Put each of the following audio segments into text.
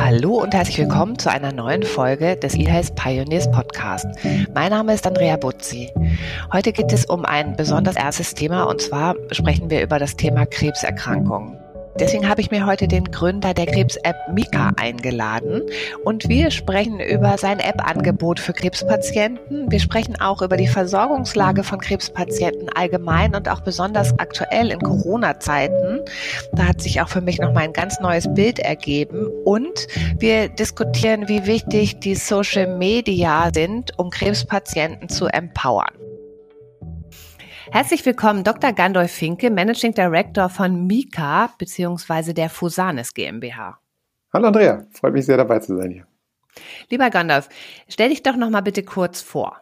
Hallo und herzlich willkommen zu einer neuen Folge des eHealth Pioneers Podcast. Mein Name ist Andrea Butzi. Heute geht es um ein besonders erstes Thema und zwar sprechen wir über das Thema Krebserkrankungen. Deswegen habe ich mir heute den Gründer der Krebs-App Mika eingeladen und wir sprechen über sein App-Angebot für Krebspatienten. Wir sprechen auch über die Versorgungslage von Krebspatienten allgemein und auch besonders aktuell in Corona-Zeiten. Da hat sich auch für mich noch mal ein ganz neues Bild ergeben und wir diskutieren, wie wichtig die Social Media sind, um Krebspatienten zu empowern. Herzlich willkommen, Dr. Gandolf Finke, Managing Director von Mika bzw. der Fusanes GmbH. Hallo Andrea, freut mich sehr dabei zu sein hier. Lieber Gandolf, stell dich doch noch mal bitte kurz vor.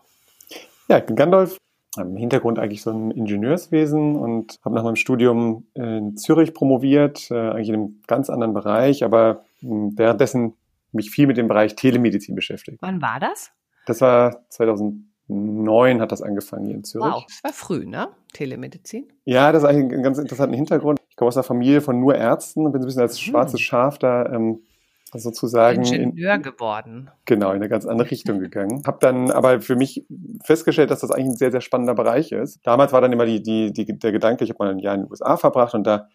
Ja, ich bin Gandolf, im Hintergrund eigentlich so ein Ingenieurswesen und habe nach meinem Studium in Zürich promoviert, äh, eigentlich in einem ganz anderen Bereich, aber hm, währenddessen mich viel mit dem Bereich Telemedizin beschäftigt. Wann war das? Das war 2000 neun hat das angefangen hier in Zürich. Wow, das war früh, ne? Telemedizin. Ja, das ist eigentlich ein ganz interessanter Hintergrund. Ich komme aus einer Familie von nur Ärzten und bin so ein bisschen als hm. schwarzes Schaf da ähm, sozusagen Ingenieur in, geworden. Genau, in eine ganz andere Richtung gegangen. Habe dann aber für mich festgestellt, dass das eigentlich ein sehr, sehr spannender Bereich ist. Damals war dann immer die, die, die, der Gedanke, ich habe mal ein Jahr in den USA verbracht und da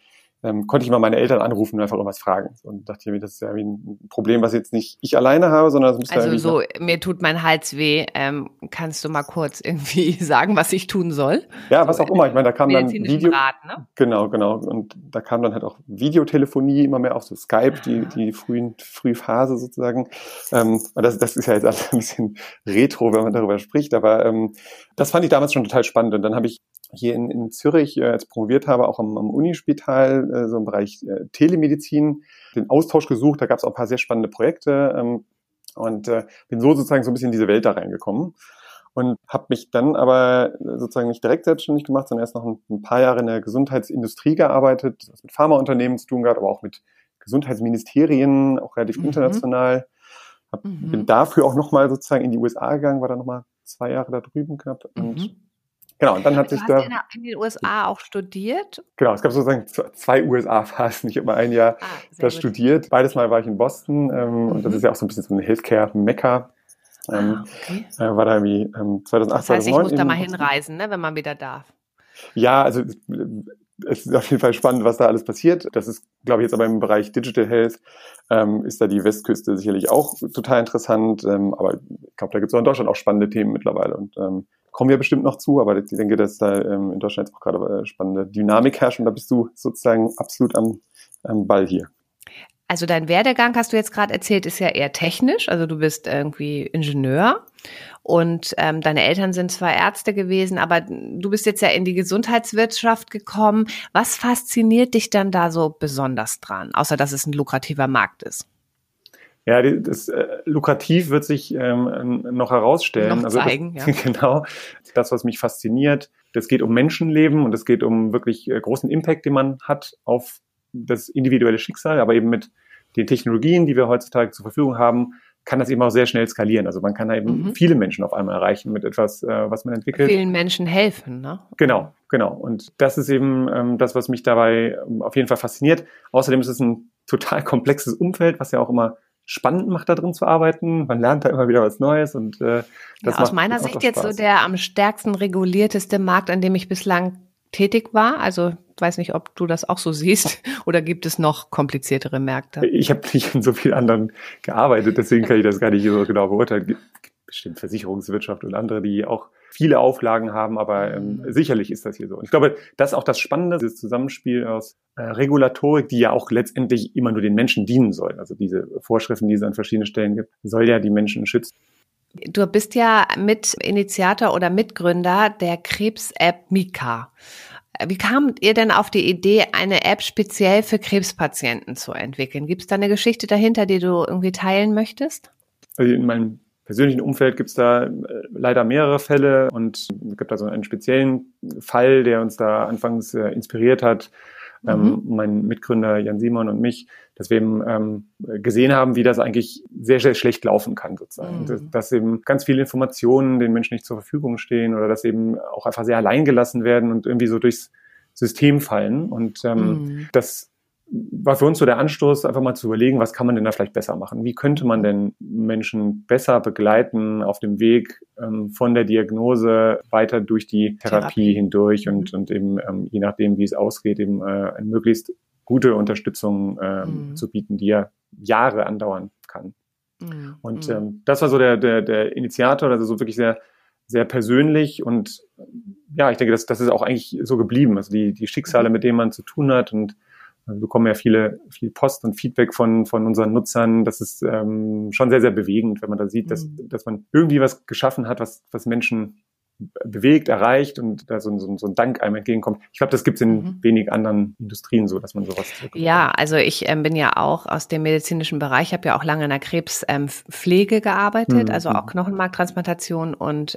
ähm, konnte ich mal meine Eltern anrufen und einfach irgendwas fragen. Und dachte mir, das ist ja ein Problem, was jetzt nicht ich alleine habe, sondern das muss Also so, mir tut mein Hals weh. Ähm, kannst du mal kurz irgendwie sagen, was ich tun soll? Ja, was auch immer. Ich meine, da kam dann Video. Rat, ne? Genau, genau. Und da kam dann halt auch Videotelefonie immer mehr auf so Skype, die, ah. die frühen, frühe Phase sozusagen. Ähm, und das, das ist ja jetzt alles ein bisschen retro, wenn man darüber spricht. Aber ähm, das fand ich damals schon total spannend. Und dann habe ich hier in, in Zürich, äh, als promoviert habe, auch am, am Unispital, äh, so im Bereich äh, Telemedizin, den Austausch gesucht. Da gab es auch ein paar sehr spannende Projekte ähm, und äh, bin so sozusagen so ein bisschen in diese Welt da reingekommen und habe mich dann aber sozusagen nicht direkt selbstständig gemacht, sondern erst noch ein, ein paar Jahre in der Gesundheitsindustrie gearbeitet, was mit Pharmaunternehmen zu tun gehabt, aber auch mit Gesundheitsministerien, auch relativ mhm. international. Hab, mhm. Bin dafür auch nochmal sozusagen in die USA gegangen, war da nochmal zwei Jahre da drüben knapp und mhm. Genau, und dann hat sich da. In, in den USA auch studiert? Genau, es gab sozusagen zwei USA-Phasen. Ich habe mal ein Jahr ah, da gut. studiert. Beides Mal war ich in Boston ähm, mhm. und das mhm. ist ja auch so ein bisschen so ein Healthcare-Mekka. Ähm, ah, okay. äh, war da irgendwie ähm, 2008, das heißt, 2009. ich muss da mal hinreisen, ne, wenn man wieder darf. Ja, also es ist auf jeden Fall spannend, was da alles passiert. Das ist, glaube ich, jetzt aber im Bereich Digital Health ähm, ist da die Westküste sicherlich auch total interessant. Ähm, aber ich glaube, da gibt es auch in Deutschland auch spannende Themen mittlerweile. Und ähm, kommen wir bestimmt noch zu, aber ich denke, dass da ähm, in Deutschland jetzt auch gerade äh, spannende Dynamik herrscht und da bist du sozusagen absolut am, am Ball hier. Also dein Werdegang, hast du jetzt gerade erzählt, ist ja eher technisch. Also du bist irgendwie Ingenieur und ähm, deine Eltern sind zwar Ärzte gewesen, aber du bist jetzt ja in die Gesundheitswirtschaft gekommen. Was fasziniert dich dann da so besonders dran, außer dass es ein lukrativer Markt ist? Ja, das äh, lukrativ wird sich ähm, noch herausstellen. Noch zeigen, also das, ja. Genau. Das, was mich fasziniert, das geht um Menschenleben und es geht um wirklich äh, großen Impact, den man hat auf das individuelle Schicksal, aber eben mit den Technologien, die wir heutzutage zur Verfügung haben, kann das eben auch sehr schnell skalieren. Also man kann eben mhm. viele Menschen auf einmal erreichen mit etwas, äh, was man entwickelt. Vielen Menschen helfen, ne? Genau, genau. Und das ist eben ähm, das, was mich dabei ähm, auf jeden Fall fasziniert. Außerdem ist es ein total komplexes Umfeld, was ja auch immer spannend macht, da drin zu arbeiten. Man lernt da immer wieder was Neues und äh, das ja, aus meiner Sicht jetzt so der am stärksten regulierteste Markt, an dem ich bislang tätig war. Also ich weiß nicht, ob du das auch so siehst oder gibt es noch kompliziertere Märkte? Ich habe nicht in so vielen anderen gearbeitet, deswegen kann ich das gar nicht so genau beurteilen bestimmt Versicherungswirtschaft und andere, die auch viele Auflagen haben, aber ähm, mhm. sicherlich ist das hier so. Und ich glaube, das ist auch das Spannende, das Zusammenspiel aus äh, Regulatorik, die ja auch letztendlich immer nur den Menschen dienen soll. Also diese Vorschriften, die es an verschiedenen Stellen gibt, soll ja die Menschen schützen. Du bist ja Mitinitiator oder Mitgründer der Krebs-App Mika. Wie kamt ihr denn auf die Idee, eine App speziell für Krebspatienten zu entwickeln? Gibt es da eine Geschichte dahinter, die du irgendwie teilen möchtest? Also in meinem persönlichen Umfeld gibt es da äh, leider mehrere Fälle und es gibt also einen speziellen Fall, der uns da anfangs äh, inspiriert hat, ähm, mhm. ähm, mein Mitgründer Jan Simon und mich, dass wir eben ähm, gesehen haben, wie das eigentlich sehr, sehr schlecht laufen kann sozusagen. Mhm. Dass, dass, eben ganz viele Informationen den Menschen nicht zur Verfügung stehen oder dass eben auch einfach sehr allein gelassen werden und irgendwie so durchs System fallen. Und ähm, mhm. das war für uns so der Anstoß, einfach mal zu überlegen, was kann man denn da vielleicht besser machen? Wie könnte man denn Menschen besser begleiten auf dem Weg ähm, von der Diagnose weiter durch die Therapie, Therapie. hindurch und, mhm. und eben ähm, je nachdem, wie es ausgeht, eben äh, eine möglichst gute Unterstützung ähm, mhm. zu bieten, die ja Jahre andauern kann. Mhm. Und mhm. ähm, das war so der, der, der Initiator, also so wirklich sehr, sehr persönlich und ja, ich denke, das, das ist auch eigentlich so geblieben. Also die, die Schicksale, mhm. mit denen man zu tun hat und wir bekommen ja viele, viel Post und Feedback von, von unseren Nutzern. Das ist ähm, schon sehr, sehr bewegend, wenn man da sieht, dass, mhm. dass man irgendwie was geschaffen hat, was, was Menschen bewegt, erreicht und da so, so, so ein Dank einem entgegenkommt. Ich glaube, das gibt es in mhm. wenig anderen Industrien so, dass man sowas. Ja, also ich ähm, bin ja auch aus dem medizinischen Bereich, habe ja auch lange in der Krebspflege ähm, gearbeitet, mhm. also auch Knochenmarktransplantation und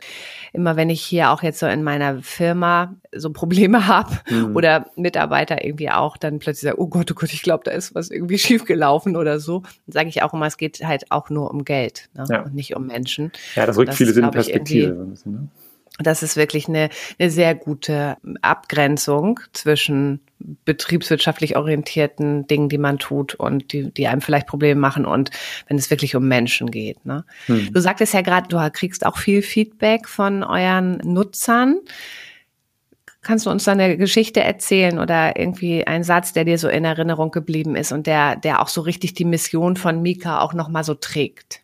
immer wenn ich hier auch jetzt so in meiner Firma so Probleme habe mhm. oder Mitarbeiter irgendwie auch dann plötzlich sagen, oh Gott, oh Gott, ich glaube, da ist was irgendwie schiefgelaufen oder so, dann sage ich auch immer, es geht halt auch nur um Geld ne? ja. und nicht um Menschen. Ja, das rückt viele in Perspektive. Ne? Das ist wirklich eine, eine sehr gute Abgrenzung zwischen betriebswirtschaftlich orientierten Dingen, die man tut und die, die einem vielleicht Probleme machen und wenn es wirklich um Menschen geht. Ne? Hm. Du sagtest ja gerade, du kriegst auch viel Feedback von euren Nutzern. Kannst du uns da eine Geschichte erzählen oder irgendwie einen Satz, der dir so in Erinnerung geblieben ist und der, der auch so richtig die Mission von Mika auch nochmal so trägt?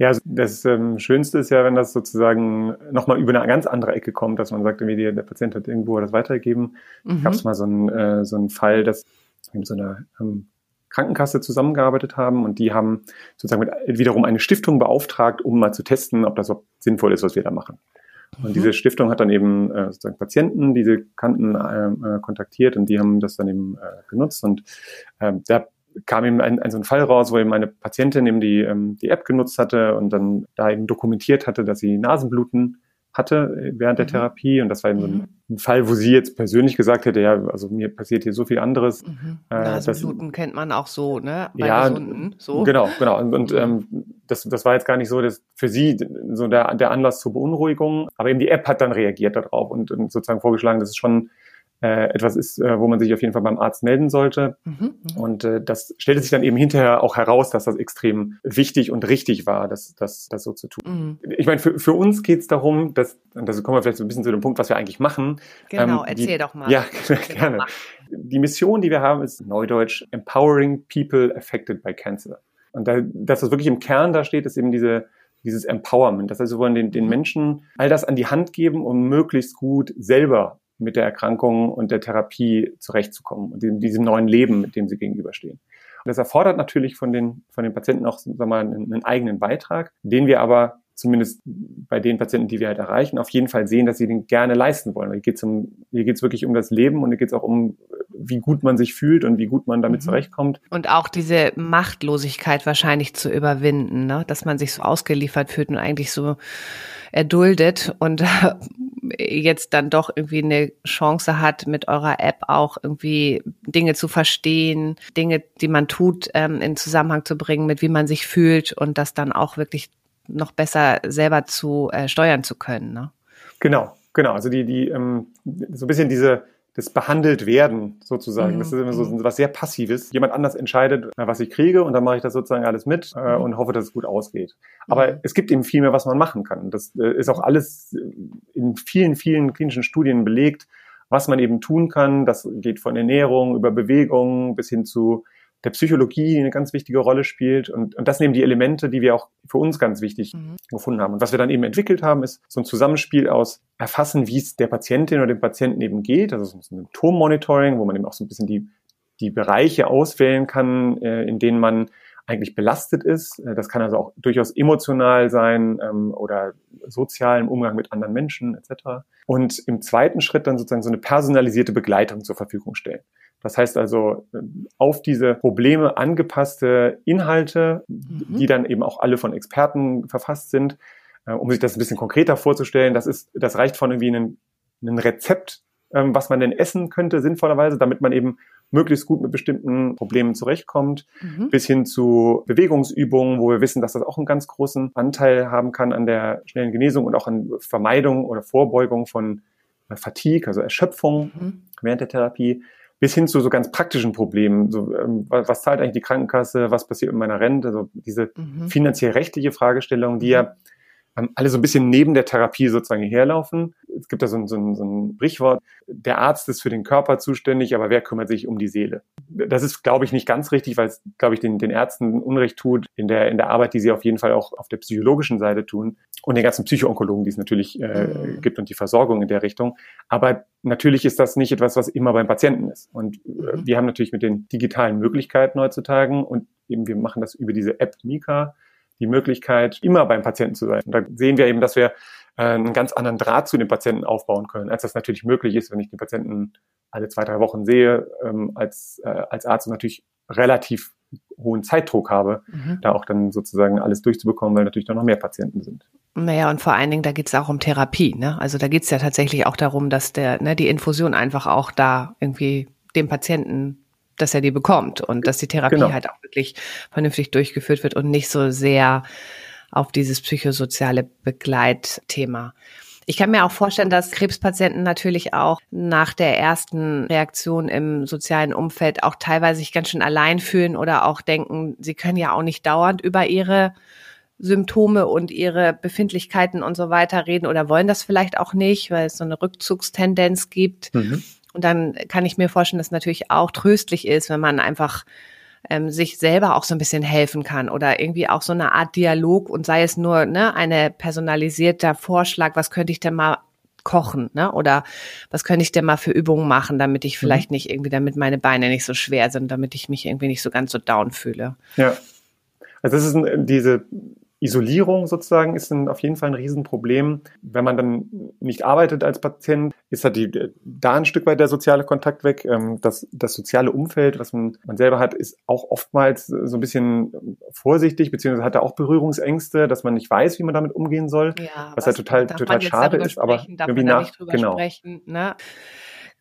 Ja, das ähm, Schönste ist ja, wenn das sozusagen nochmal über eine ganz andere Ecke kommt, dass man sagt, irgendwie der Patient hat irgendwo das weitergegeben. Mhm. Gab es mal so einen, äh, so einen Fall, dass wir mit so einer ähm, Krankenkasse zusammengearbeitet haben und die haben sozusagen mit, wiederum eine Stiftung beauftragt, um mal zu testen, ob das sinnvoll ist, was wir da machen. Und mhm. diese Stiftung hat dann eben äh, sozusagen Patienten, die sie kannten, äh, äh kontaktiert und die haben das dann eben äh, genutzt. Und äh, da kam eben ein, ein so ein Fall raus, wo eben eine Patientin eben die, ähm, die App genutzt hatte und dann da eben dokumentiert hatte, dass sie Nasenbluten hatte äh, während der mhm. Therapie. Und das war eben mhm. so ein, mhm. ein, Fall, wo sie jetzt persönlich gesagt hätte, ja, also mir passiert hier so viel anderes. Mhm. Äh, Nasenbluten das, kennt man auch so, ne? Bei ja, Gesunden, so. genau, genau. Und, und ähm, das, das war jetzt gar nicht so dass für sie so der, der Anlass zur Beunruhigung. Aber eben die App hat dann reagiert darauf und, und sozusagen vorgeschlagen, dass es schon äh, etwas ist, äh, wo man sich auf jeden Fall beim Arzt melden sollte. Mhm, mhm, und äh, das stellte sich dann eben hinterher auch heraus, dass das extrem wichtig und richtig war, das, das, das so zu tun. Mhm. Ich meine, für, für uns geht es darum, dass, und da kommen wir vielleicht so ein bisschen zu dem Punkt, was wir eigentlich machen. Genau, ähm, erzähl die, doch mal. Ja, gerne. Die Mission, die wir haben, ist Neudeutsch Empowering People Affected by Cancer. Und da, das, was wirklich im Kern da steht, ist eben diese dieses Empowerment. Das heißt, wir wollen den, den mhm. Menschen all das an die Hand geben, um möglichst gut selber mit der Erkrankung und der Therapie zurechtzukommen und in diesem neuen Leben, mit dem sie gegenüberstehen. Und das erfordert natürlich von den, von den Patienten auch sagen wir mal, einen, einen eigenen Beitrag, den wir aber zumindest bei den Patienten, die wir halt erreichen, auf jeden Fall sehen, dass sie den gerne leisten wollen. Hier geht es um, hier geht's wirklich um das Leben und hier geht es auch um, wie gut man sich fühlt und wie gut man damit mhm. zurechtkommt. Und auch diese Machtlosigkeit wahrscheinlich zu überwinden, ne? dass man sich so ausgeliefert fühlt und eigentlich so erduldet und jetzt dann doch irgendwie eine Chance hat, mit eurer App auch irgendwie Dinge zu verstehen, Dinge, die man tut, ähm, in Zusammenhang zu bringen, mit wie man sich fühlt und das dann auch wirklich noch besser selber zu äh, steuern zu können. Ne? Genau, genau. Also die, die ähm, so ein bisschen diese das behandelt werden sozusagen. Mhm. Das ist immer so mhm. was sehr Passives. Jemand anders entscheidet, was ich kriege und dann mache ich das sozusagen alles mit äh, mhm. und hoffe, dass es gut ausgeht. Aber mhm. es gibt eben viel mehr, was man machen kann. Das äh, ist auch alles in vielen, vielen klinischen Studien belegt, was man eben tun kann. Das geht von Ernährung über Bewegung bis hin zu der Psychologie eine ganz wichtige Rolle spielt. Und, und das nehmen die Elemente, die wir auch für uns ganz wichtig mhm. gefunden haben. Und was wir dann eben entwickelt haben, ist so ein Zusammenspiel aus erfassen, wie es der Patientin oder dem Patienten eben geht, also so ein Symptommonitoring, wo man eben auch so ein bisschen die, die Bereiche auswählen kann, äh, in denen man eigentlich belastet ist. Äh, das kann also auch durchaus emotional sein ähm, oder sozial im Umgang mit anderen Menschen etc. Und im zweiten Schritt dann sozusagen so eine personalisierte Begleitung zur Verfügung stellen. Das heißt also auf diese Probleme angepasste Inhalte, mhm. die dann eben auch alle von Experten verfasst sind, äh, um sich das ein bisschen konkreter vorzustellen. Das ist, das reicht von irgendwie einem, einem Rezept, ähm, was man denn essen könnte, sinnvollerweise, damit man eben möglichst gut mit bestimmten Problemen zurechtkommt, mhm. bis hin zu Bewegungsübungen, wo wir wissen, dass das auch einen ganz großen Anteil haben kann an der schnellen Genesung und auch an Vermeidung oder Vorbeugung von Fatigue, also Erschöpfung mhm. während der Therapie bis hin zu so ganz praktischen Problemen. So, ähm, was, zahlt eigentlich die Krankenkasse? Was passiert mit meiner Rente? Also diese mhm. finanziell-rechtliche Fragestellung, die ja ähm, alle so ein bisschen neben der Therapie sozusagen herlaufen. Es gibt da so ein, so, ein, so ein Sprichwort, der Arzt ist für den Körper zuständig, aber wer kümmert sich um die Seele? Das ist, glaube ich, nicht ganz richtig, weil es, glaube ich, den, den Ärzten Unrecht tut in der, in der Arbeit, die sie auf jeden Fall auch auf der psychologischen Seite tun und den ganzen Psychoonkologen, die es natürlich äh, mhm. gibt und die Versorgung in der Richtung. Aber natürlich ist das nicht etwas, was immer beim Patienten ist. Und äh, mhm. wir haben natürlich mit den digitalen Möglichkeiten heutzutage und eben wir machen das über diese App Mika, die Möglichkeit, immer beim Patienten zu sein. Und da sehen wir eben, dass wir äh, einen ganz anderen Draht zu den Patienten aufbauen können, als das natürlich möglich ist, wenn ich den Patienten alle zwei, drei Wochen sehe, ähm, als, äh, als Arzt natürlich relativ hohen Zeitdruck habe, mhm. da auch dann sozusagen alles durchzubekommen, weil natürlich dann noch mehr Patienten sind. Naja, und vor allen Dingen, da geht es auch um Therapie. Ne? Also da geht es ja tatsächlich auch darum, dass der, ne, die Infusion einfach auch da irgendwie dem Patienten dass er die bekommt und dass die Therapie genau. halt auch wirklich vernünftig durchgeführt wird und nicht so sehr auf dieses psychosoziale Begleitthema. Ich kann mir auch vorstellen, dass Krebspatienten natürlich auch nach der ersten Reaktion im sozialen Umfeld auch teilweise sich ganz schön allein fühlen oder auch denken, sie können ja auch nicht dauernd über ihre Symptome und ihre Befindlichkeiten und so weiter reden oder wollen das vielleicht auch nicht, weil es so eine Rückzugstendenz gibt. Mhm. Und dann kann ich mir vorstellen, dass es natürlich auch tröstlich ist, wenn man einfach ähm, sich selber auch so ein bisschen helfen kann oder irgendwie auch so eine Art Dialog und sei es nur ne, eine personalisierter Vorschlag, was könnte ich denn mal kochen, ne? Oder was könnte ich denn mal für Übungen machen, damit ich mhm. vielleicht mhm. nicht irgendwie, damit meine Beine nicht so schwer sind, damit ich mich irgendwie nicht so ganz so down fühle. Ja. Also das ist diese Isolierung sozusagen ist ein, auf jeden Fall ein Riesenproblem. Wenn man dann nicht arbeitet als Patient, ist halt die, da ein Stück weit der soziale Kontakt weg. Ähm, das, das soziale Umfeld, was man, man selber hat, ist auch oftmals so ein bisschen vorsichtig, beziehungsweise hat da auch Berührungsängste, dass man nicht weiß, wie man damit umgehen soll. Ja, was, halt total, total schade ist, aber irgendwie nach, genau. Sprechen, ne?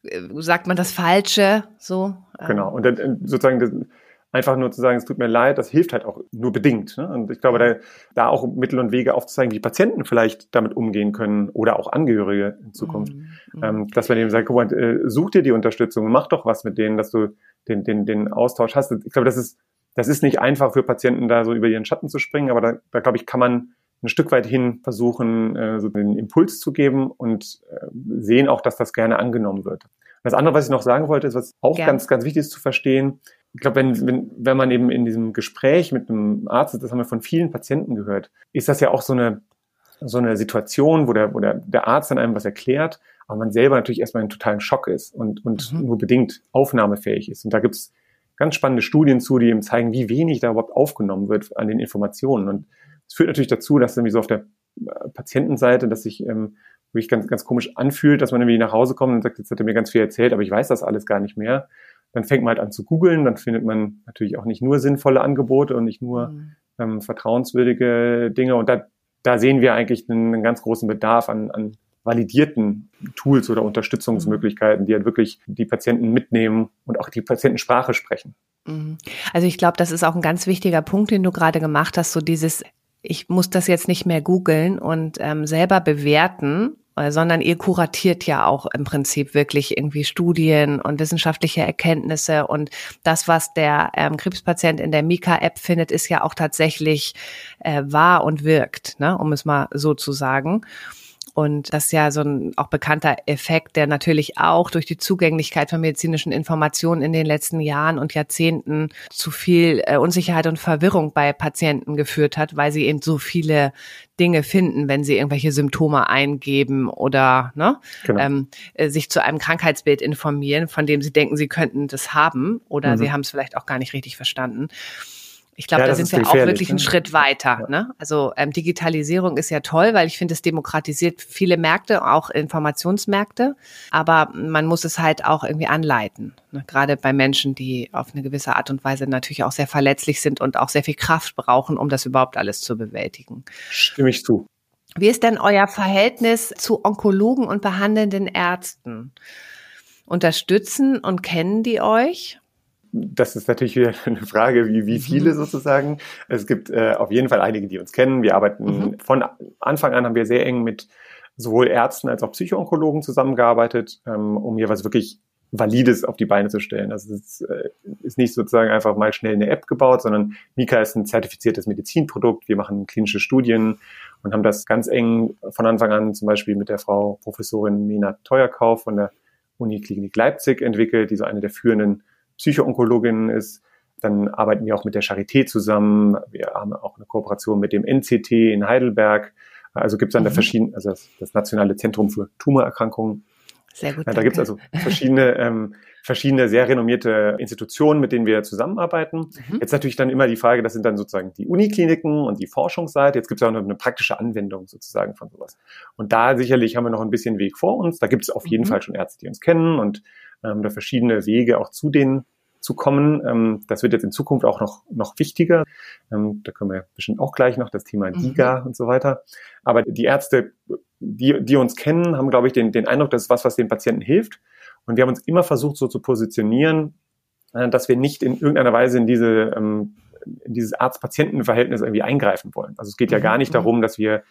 Äh, sagt man das Falsche, so? Genau. Und dann sozusagen, einfach nur zu sagen, es tut mir leid, das hilft halt auch nur bedingt. Ne? Und ich glaube, da, da auch Mittel und Wege aufzuzeigen, wie Patienten vielleicht damit umgehen können oder auch Angehörige in Zukunft. Mhm. Ähm, dass man eben sagt, guck mal, äh, such dir die Unterstützung, mach doch was mit denen, dass du den, den, den Austausch hast. Ich glaube, das ist, das ist nicht einfach für Patienten, da so über ihren Schatten zu springen, aber da, da glaube ich, kann man ein Stück weit hin versuchen, äh, so den Impuls zu geben und äh, sehen auch, dass das gerne angenommen wird. Das andere, was ich noch sagen wollte, ist, was auch Gern. ganz, ganz wichtig ist zu verstehen, ich glaube, wenn, wenn, wenn man eben in diesem Gespräch mit einem Arzt ist, das haben wir von vielen Patienten gehört, ist das ja auch so eine, so eine Situation, wo der, wo der, der Arzt dann einem was erklärt, aber man selber natürlich erstmal in totalen Schock ist und, und mhm. nur bedingt aufnahmefähig ist. Und da gibt's ganz spannende Studien zu, die eben zeigen, wie wenig da überhaupt aufgenommen wird an den Informationen. Und es führt natürlich dazu, dass irgendwie so auf der äh, Patientenseite, dass sich ähm, wirklich ganz, ganz komisch anfühlt, dass man irgendwie nach Hause kommt und sagt, jetzt hat er mir ganz viel erzählt, aber ich weiß das alles gar nicht mehr dann fängt man halt an zu googeln, dann findet man natürlich auch nicht nur sinnvolle Angebote und nicht nur mhm. ähm, vertrauenswürdige Dinge. Und da, da sehen wir eigentlich einen, einen ganz großen Bedarf an, an validierten Tools oder Unterstützungsmöglichkeiten, die halt wirklich die Patienten mitnehmen und auch die Patientensprache sprechen. Mhm. Also ich glaube, das ist auch ein ganz wichtiger Punkt, den du gerade gemacht hast, so dieses ich muss das jetzt nicht mehr googeln und ähm, selber bewerten, äh, sondern ihr kuratiert ja auch im Prinzip wirklich irgendwie Studien und wissenschaftliche Erkenntnisse und das, was der ähm, Krebspatient in der Mika-App findet, ist ja auch tatsächlich äh, wahr und wirkt, ne, um es mal so zu sagen. Und das ist ja so ein auch bekannter Effekt, der natürlich auch durch die Zugänglichkeit von medizinischen Informationen in den letzten Jahren und Jahrzehnten zu viel äh, Unsicherheit und Verwirrung bei Patienten geführt hat, weil sie eben so viele Dinge finden, wenn sie irgendwelche Symptome eingeben oder ne, genau. ähm, äh, sich zu einem Krankheitsbild informieren, von dem sie denken, sie könnten das haben oder mhm. sie haben es vielleicht auch gar nicht richtig verstanden. Ich glaube, ja, da sind wir auch wirklich ne? einen Schritt weiter. Ja. Ne? Also ähm, Digitalisierung ist ja toll, weil ich finde, es demokratisiert viele Märkte, auch Informationsmärkte. Aber man muss es halt auch irgendwie anleiten. Ne? Gerade bei Menschen, die auf eine gewisse Art und Weise natürlich auch sehr verletzlich sind und auch sehr viel Kraft brauchen, um das überhaupt alles zu bewältigen. Stimme ich zu. Wie ist denn euer Verhältnis zu Onkologen und behandelnden Ärzten? Unterstützen und kennen die euch? Das ist natürlich wieder eine Frage, wie, wie mhm. viele sozusagen. Es gibt äh, auf jeden Fall einige, die uns kennen. Wir arbeiten mhm. von Anfang an haben wir sehr eng mit sowohl Ärzten als auch Psychoonkologen zusammengearbeitet, ähm, um jeweils wirklich Valides auf die Beine zu stellen. Also es ist, äh, ist nicht sozusagen einfach mal schnell eine App gebaut, sondern Mika ist ein zertifiziertes Medizinprodukt. Wir machen klinische Studien und haben das ganz eng von Anfang an zum Beispiel mit der Frau Professorin Mina Teuerkauf von der Uniklinik Leipzig entwickelt, die so eine der führenden Psychoonkologinnen ist. Dann arbeiten wir auch mit der Charité zusammen. Wir haben auch eine Kooperation mit dem NCT in Heidelberg. Also gibt es dann mhm. da verschiedene, also das, das Nationale Zentrum für Tumorerkrankungen sehr gut. Ja, da gibt es also verschiedene, ähm, verschiedene sehr renommierte Institutionen, mit denen wir zusammenarbeiten. Mhm. Jetzt natürlich dann immer die Frage, das sind dann sozusagen die Unikliniken und die Forschungsseite. Jetzt gibt es auch noch eine praktische Anwendung sozusagen von sowas. Und da sicherlich haben wir noch ein bisschen Weg vor uns. Da gibt es auf jeden mhm. Fall schon Ärzte, die uns kennen und ähm, da verschiedene Wege auch zu den zu kommen. Ähm, das wird jetzt in Zukunft auch noch, noch wichtiger. Ähm, da können wir bestimmt auch gleich noch das Thema DIGA mhm. und so weiter. Aber die Ärzte, die, die uns kennen, haben, glaube ich, den, den Eindruck, das ist was, was den Patienten hilft. Und wir haben uns immer versucht, so zu positionieren, äh, dass wir nicht in irgendeiner Weise in diese, ähm, in dieses Arzt-Patienten-Verhältnis irgendwie eingreifen wollen. Also es geht ja gar nicht mhm. darum, dass wir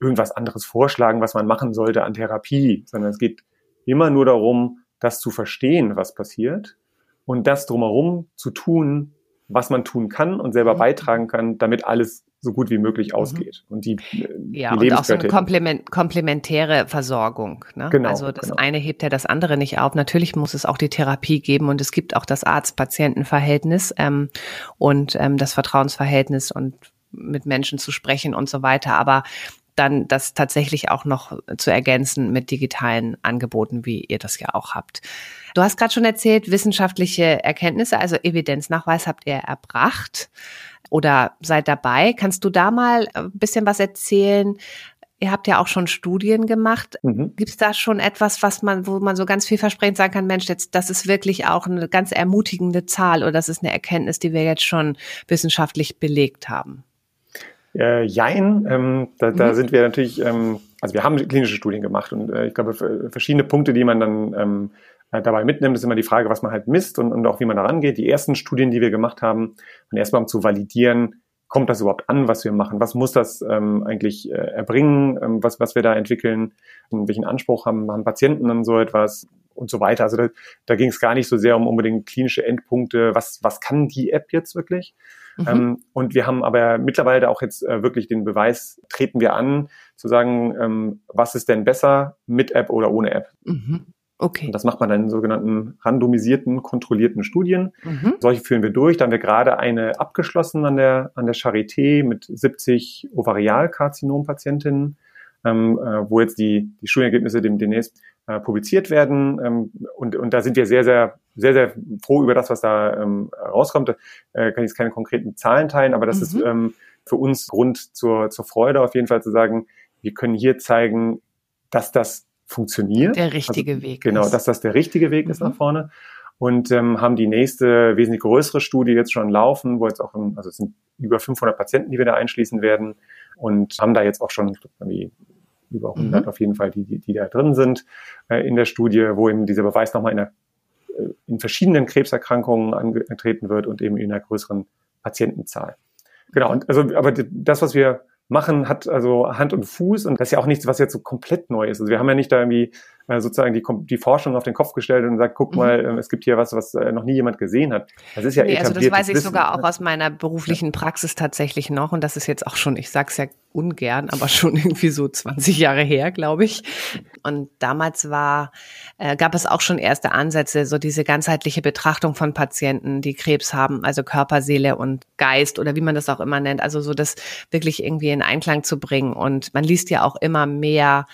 irgendwas anderes vorschlagen, was man machen sollte an Therapie, sondern es geht immer nur darum, das zu verstehen, was passiert und das drumherum zu tun, was man tun kann und selber mhm. beitragen kann, damit alles so gut wie möglich mhm. ausgeht. Und die, äh, ja, die und auch so eine Komplement, komplementäre Versorgung. Ne? Genau, also das genau. eine hebt ja das andere nicht auf. Natürlich muss es auch die Therapie geben und es gibt auch das Arzt-Patienten-Verhältnis ähm, und ähm, das Vertrauensverhältnis und mit Menschen zu sprechen und so weiter. Aber dann das tatsächlich auch noch zu ergänzen mit digitalen Angeboten, wie ihr das ja auch habt. Du hast gerade schon erzählt, wissenschaftliche Erkenntnisse, also Evidenznachweis habt ihr erbracht oder seid dabei. Kannst du da mal ein bisschen was erzählen? Ihr habt ja auch schon Studien gemacht. Mhm. Gibt es da schon etwas, was man, wo man so ganz vielversprechend sagen kann, Mensch, jetzt, das ist wirklich auch eine ganz ermutigende Zahl oder das ist eine Erkenntnis, die wir jetzt schon wissenschaftlich belegt haben? Äh, jein, ähm, da, da mhm. sind wir natürlich, ähm, also wir haben klinische Studien gemacht und äh, ich glaube, verschiedene Punkte, die man dann ähm, äh, dabei mitnimmt, ist immer die Frage, was man halt misst und, und auch wie man da rangeht. Die ersten Studien, die wir gemacht haben, und erstmal um zu validieren, kommt das überhaupt an, was wir machen? Was muss das ähm, eigentlich äh, erbringen, ähm, was, was wir da entwickeln? Und welchen Anspruch haben, haben Patienten an so etwas und so weiter? Also da, da ging es gar nicht so sehr um unbedingt klinische Endpunkte. Was, was kann die App jetzt wirklich? Mhm. Ähm, und wir haben aber mittlerweile auch jetzt äh, wirklich den Beweis, treten wir an, zu sagen, ähm, was ist denn besser mit App oder ohne App? Mhm. Okay. Und das macht man dann in sogenannten randomisierten, kontrollierten Studien. Mhm. Solche führen wir durch. Da haben wir gerade eine abgeschlossen an der, an der Charité mit 70 Ovarialkarzinompatientinnen, ähm, äh, wo jetzt die, die Studienergebnisse dem demnächst äh, publiziert werden. Ähm, und, und da sind wir sehr, sehr, sehr, sehr froh über das, was da ähm, rauskommt. Äh, kann ich jetzt keine konkreten Zahlen teilen, aber das mhm. ist ähm, für uns Grund zur, zur Freude auf jeden Fall zu sagen, wir können hier zeigen, dass das funktioniert. Der richtige also, Weg. Genau, ist. dass das der richtige Weg mhm. ist nach vorne. Und ähm, haben die nächste wesentlich größere Studie jetzt schon laufen, wo jetzt auch, also es sind über 500 Patienten, die wir da einschließen werden und haben da jetzt auch schon irgendwie über 100 mhm. auf jeden Fall, die, die, die da drin sind äh, in der Studie, wo eben dieser Beweis nochmal in, der, äh, in verschiedenen Krebserkrankungen angetreten wird und eben in einer größeren Patientenzahl. Genau, und also, aber das, was wir machen, hat also Hand und Fuß und das ist ja auch nichts, was jetzt so komplett neu ist. Also wir haben ja nicht da irgendwie sozusagen die, die Forschung auf den Kopf gestellt und sagt, guck mhm. mal, äh, es gibt hier was, was äh, noch nie jemand gesehen hat. Das ist ja nee, Also das weiß ich Wissen. sogar auch aus meiner beruflichen Praxis tatsächlich noch und das ist jetzt auch schon, ich sag's ja ungern, aber schon irgendwie so 20 Jahre her, glaube ich. Und damals war, äh, gab es auch schon erste Ansätze, so diese ganzheitliche Betrachtung von Patienten, die Krebs haben, also Körper, Seele und Geist oder wie man das auch immer nennt, also so das wirklich irgendwie in Einklang zu bringen. Und man liest ja auch immer mehr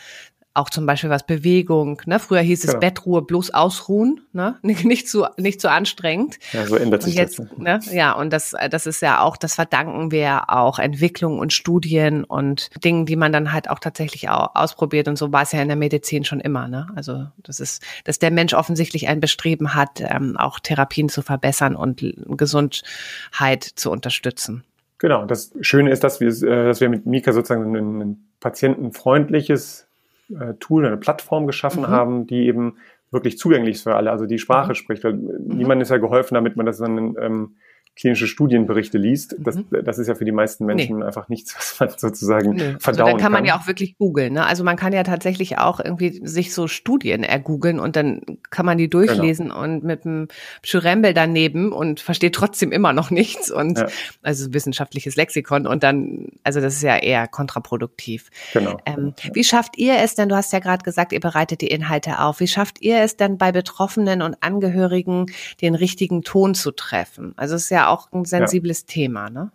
auch zum Beispiel was Bewegung. Ne? Früher hieß es genau. Bettruhe, bloß ausruhen, ne? nicht zu nicht zu anstrengend. Ja, so ändert sich jetzt, das. Ne? Ja, und das das ist ja auch, das verdanken wir auch Entwicklung und Studien und Dingen, die man dann halt auch tatsächlich auch ausprobiert. Und so war es ja in der Medizin schon immer. Ne? Also das ist, dass der Mensch offensichtlich ein Bestreben hat, ähm, auch Therapien zu verbessern und Gesundheit zu unterstützen. Genau. Das Schöne ist, dass wir, äh, dass wir mit Mika sozusagen ein patientenfreundliches äh, Tool, eine Plattform geschaffen mhm. haben, die eben wirklich zugänglich ist für alle, also die Sprache mhm. spricht. Weil mhm. niemand ist ja geholfen, damit man das dann ähm, klinische Studienberichte liest, das, mhm. das ist ja für die meisten Menschen nee. einfach nichts, was man sozusagen Nö. verdauen also dann kann. man ja auch wirklich googeln. Ne? Also man kann ja tatsächlich auch irgendwie sich so Studien ergoogeln und dann kann man die durchlesen genau. und mit einem Schürembel daneben und versteht trotzdem immer noch nichts und ja. also wissenschaftliches Lexikon und dann, also das ist ja eher kontraproduktiv. Genau. Ähm, wie schafft ihr es denn, du hast ja gerade gesagt, ihr bereitet die Inhalte auf, wie schafft ihr es denn bei Betroffenen und Angehörigen den richtigen Ton zu treffen? Also es ist ja auch ein sensibles ja. Thema, ne?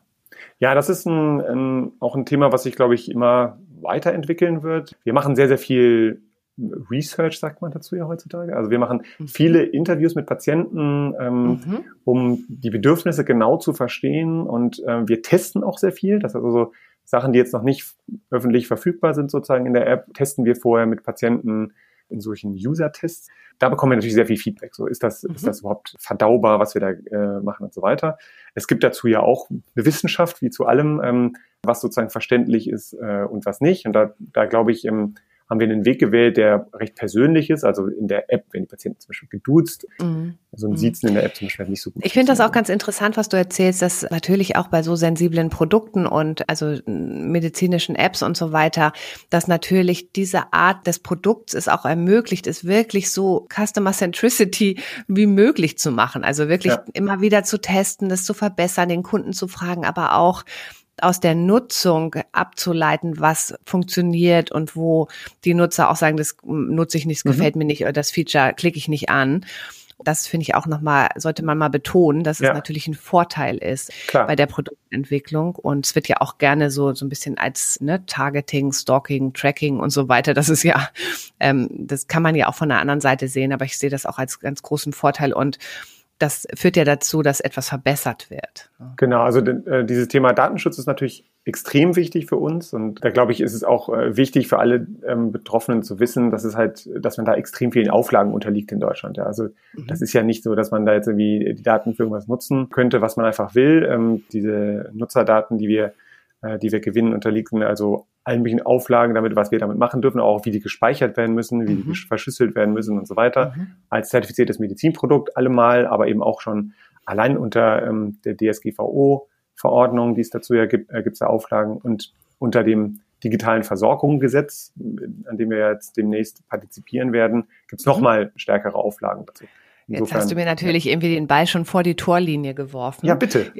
Ja, das ist ein, ein, auch ein Thema, was sich, glaube ich, immer weiterentwickeln wird. Wir machen sehr, sehr viel Research, sagt man dazu ja heutzutage. Also wir machen mhm. viele Interviews mit Patienten, ähm, mhm. um die Bedürfnisse genau zu verstehen. Und äh, wir testen auch sehr viel. Das also so Sachen, die jetzt noch nicht öffentlich verfügbar sind, sozusagen in der App, testen wir vorher mit Patienten in solchen User-Tests. Da bekommen wir natürlich sehr viel Feedback. So, ist das, mhm. ist das überhaupt verdaubar, was wir da äh, machen und so weiter. Es gibt dazu ja auch eine Wissenschaft, wie zu allem, ähm, was sozusagen verständlich ist äh, und was nicht. Und da, da glaube ich, ähm, haben wir einen Weg gewählt, der recht persönlich ist. Also in der App, wenn die Patienten zum Beispiel geduzt, mhm. Also ein mhm. Siezen in der App zum Beispiel nicht so gut. Ich finde das auch ganz interessant, was du erzählst, dass natürlich auch bei so sensiblen Produkten und also medizinischen Apps und so weiter, dass natürlich diese Art des Produkts es auch ermöglicht, es wirklich so Customer Centricity wie möglich zu machen. Also wirklich ja. immer wieder zu testen, das zu verbessern, den Kunden zu fragen, aber auch aus der Nutzung abzuleiten, was funktioniert und wo die Nutzer auch sagen, das nutze ich nicht, das mhm. gefällt mir nicht oder das Feature klicke ich nicht an. Das finde ich auch nochmal, sollte man mal betonen, dass ja. es natürlich ein Vorteil ist Klar. bei der Produktentwicklung. Und es wird ja auch gerne so, so ein bisschen als ne, Targeting, Stalking, Tracking und so weiter. Das ist ja, ähm, das kann man ja auch von der anderen Seite sehen, aber ich sehe das auch als ganz großen Vorteil und das führt ja dazu, dass etwas verbessert wird. Genau, also äh, dieses Thema Datenschutz ist natürlich extrem wichtig für uns und da glaube ich, ist es auch äh, wichtig für alle ähm, Betroffenen zu wissen, dass es halt, dass man da extrem vielen Auflagen unterliegt in Deutschland. Ja. Also mhm. das ist ja nicht so, dass man da jetzt irgendwie die Daten für irgendwas nutzen könnte, was man einfach will. Ähm, diese Nutzerdaten, die wir, äh, die wir gewinnen, unterliegen also allen möglichen Auflagen damit, was wir damit machen dürfen, auch wie die gespeichert werden müssen, wie mhm. die verschlüsselt werden müssen und so weiter. Mhm. Als zertifiziertes Medizinprodukt allemal, aber eben auch schon allein unter ähm, der DSGVO-Verordnung, die es dazu ja gibt, äh, gibt es da Auflagen und unter dem digitalen Versorgungsgesetz, an dem wir jetzt demnächst partizipieren werden, gibt es mhm. nochmal stärkere Auflagen dazu. Insofern, Jetzt hast du mir natürlich ja. irgendwie den Ball schon vor die Torlinie geworfen. Ja, bitte.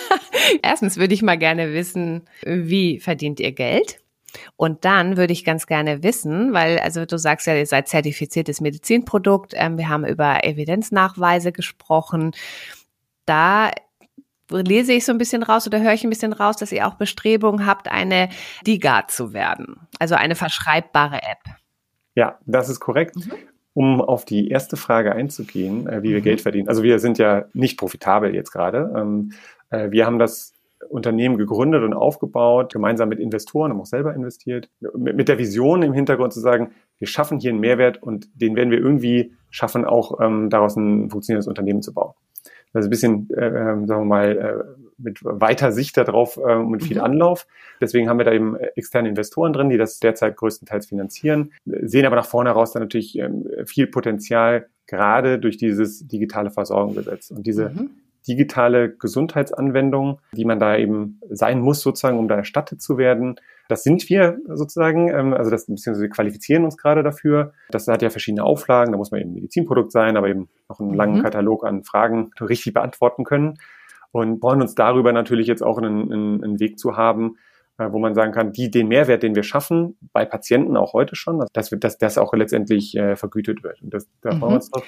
Erstens würde ich mal gerne wissen, wie verdient ihr Geld? Und dann würde ich ganz gerne wissen, weil, also du sagst ja, ihr seid zertifiziertes Medizinprodukt, ähm, wir haben über Evidenznachweise gesprochen. Da lese ich so ein bisschen raus oder höre ich ein bisschen raus, dass ihr auch Bestrebungen habt, eine DIGA zu werden, also eine verschreibbare App. Ja, das ist korrekt. Mhm. Um auf die erste Frage einzugehen, äh, wie wir mhm. Geld verdienen. Also wir sind ja nicht profitabel jetzt gerade. Ähm, äh, wir haben das Unternehmen gegründet und aufgebaut, gemeinsam mit Investoren, haben auch selber investiert, mit, der Vision im Hintergrund zu sagen, wir schaffen hier einen Mehrwert und den werden wir irgendwie schaffen, auch ähm, daraus ein funktionierendes Unternehmen zu bauen. Also ein bisschen, äh, ähm, sagen wir mal, äh, mit weiter Sicht darauf äh, und mit viel mhm. Anlauf. Deswegen haben wir da eben externe Investoren drin, die das derzeit größtenteils finanzieren, sehen aber nach vorne heraus dann natürlich ähm, viel Potenzial, gerade durch dieses digitale Versorgungsgesetz. Und diese mhm digitale Gesundheitsanwendung, die man da eben sein muss, sozusagen, um da erstattet zu werden. Das sind wir sozusagen, ähm, also das beziehungsweise wir qualifizieren uns gerade dafür. Das hat ja verschiedene Auflagen, da muss man eben Medizinprodukt sein, aber eben noch einen langen mhm. Katalog an Fragen richtig beantworten können. Und wollen uns darüber natürlich jetzt auch einen, einen, einen Weg zu haben, äh, wo man sagen kann, die, den Mehrwert, den wir schaffen, bei Patienten auch heute schon, dass, dass das auch letztendlich äh, vergütet wird. Und das, da mhm. wir uns drauf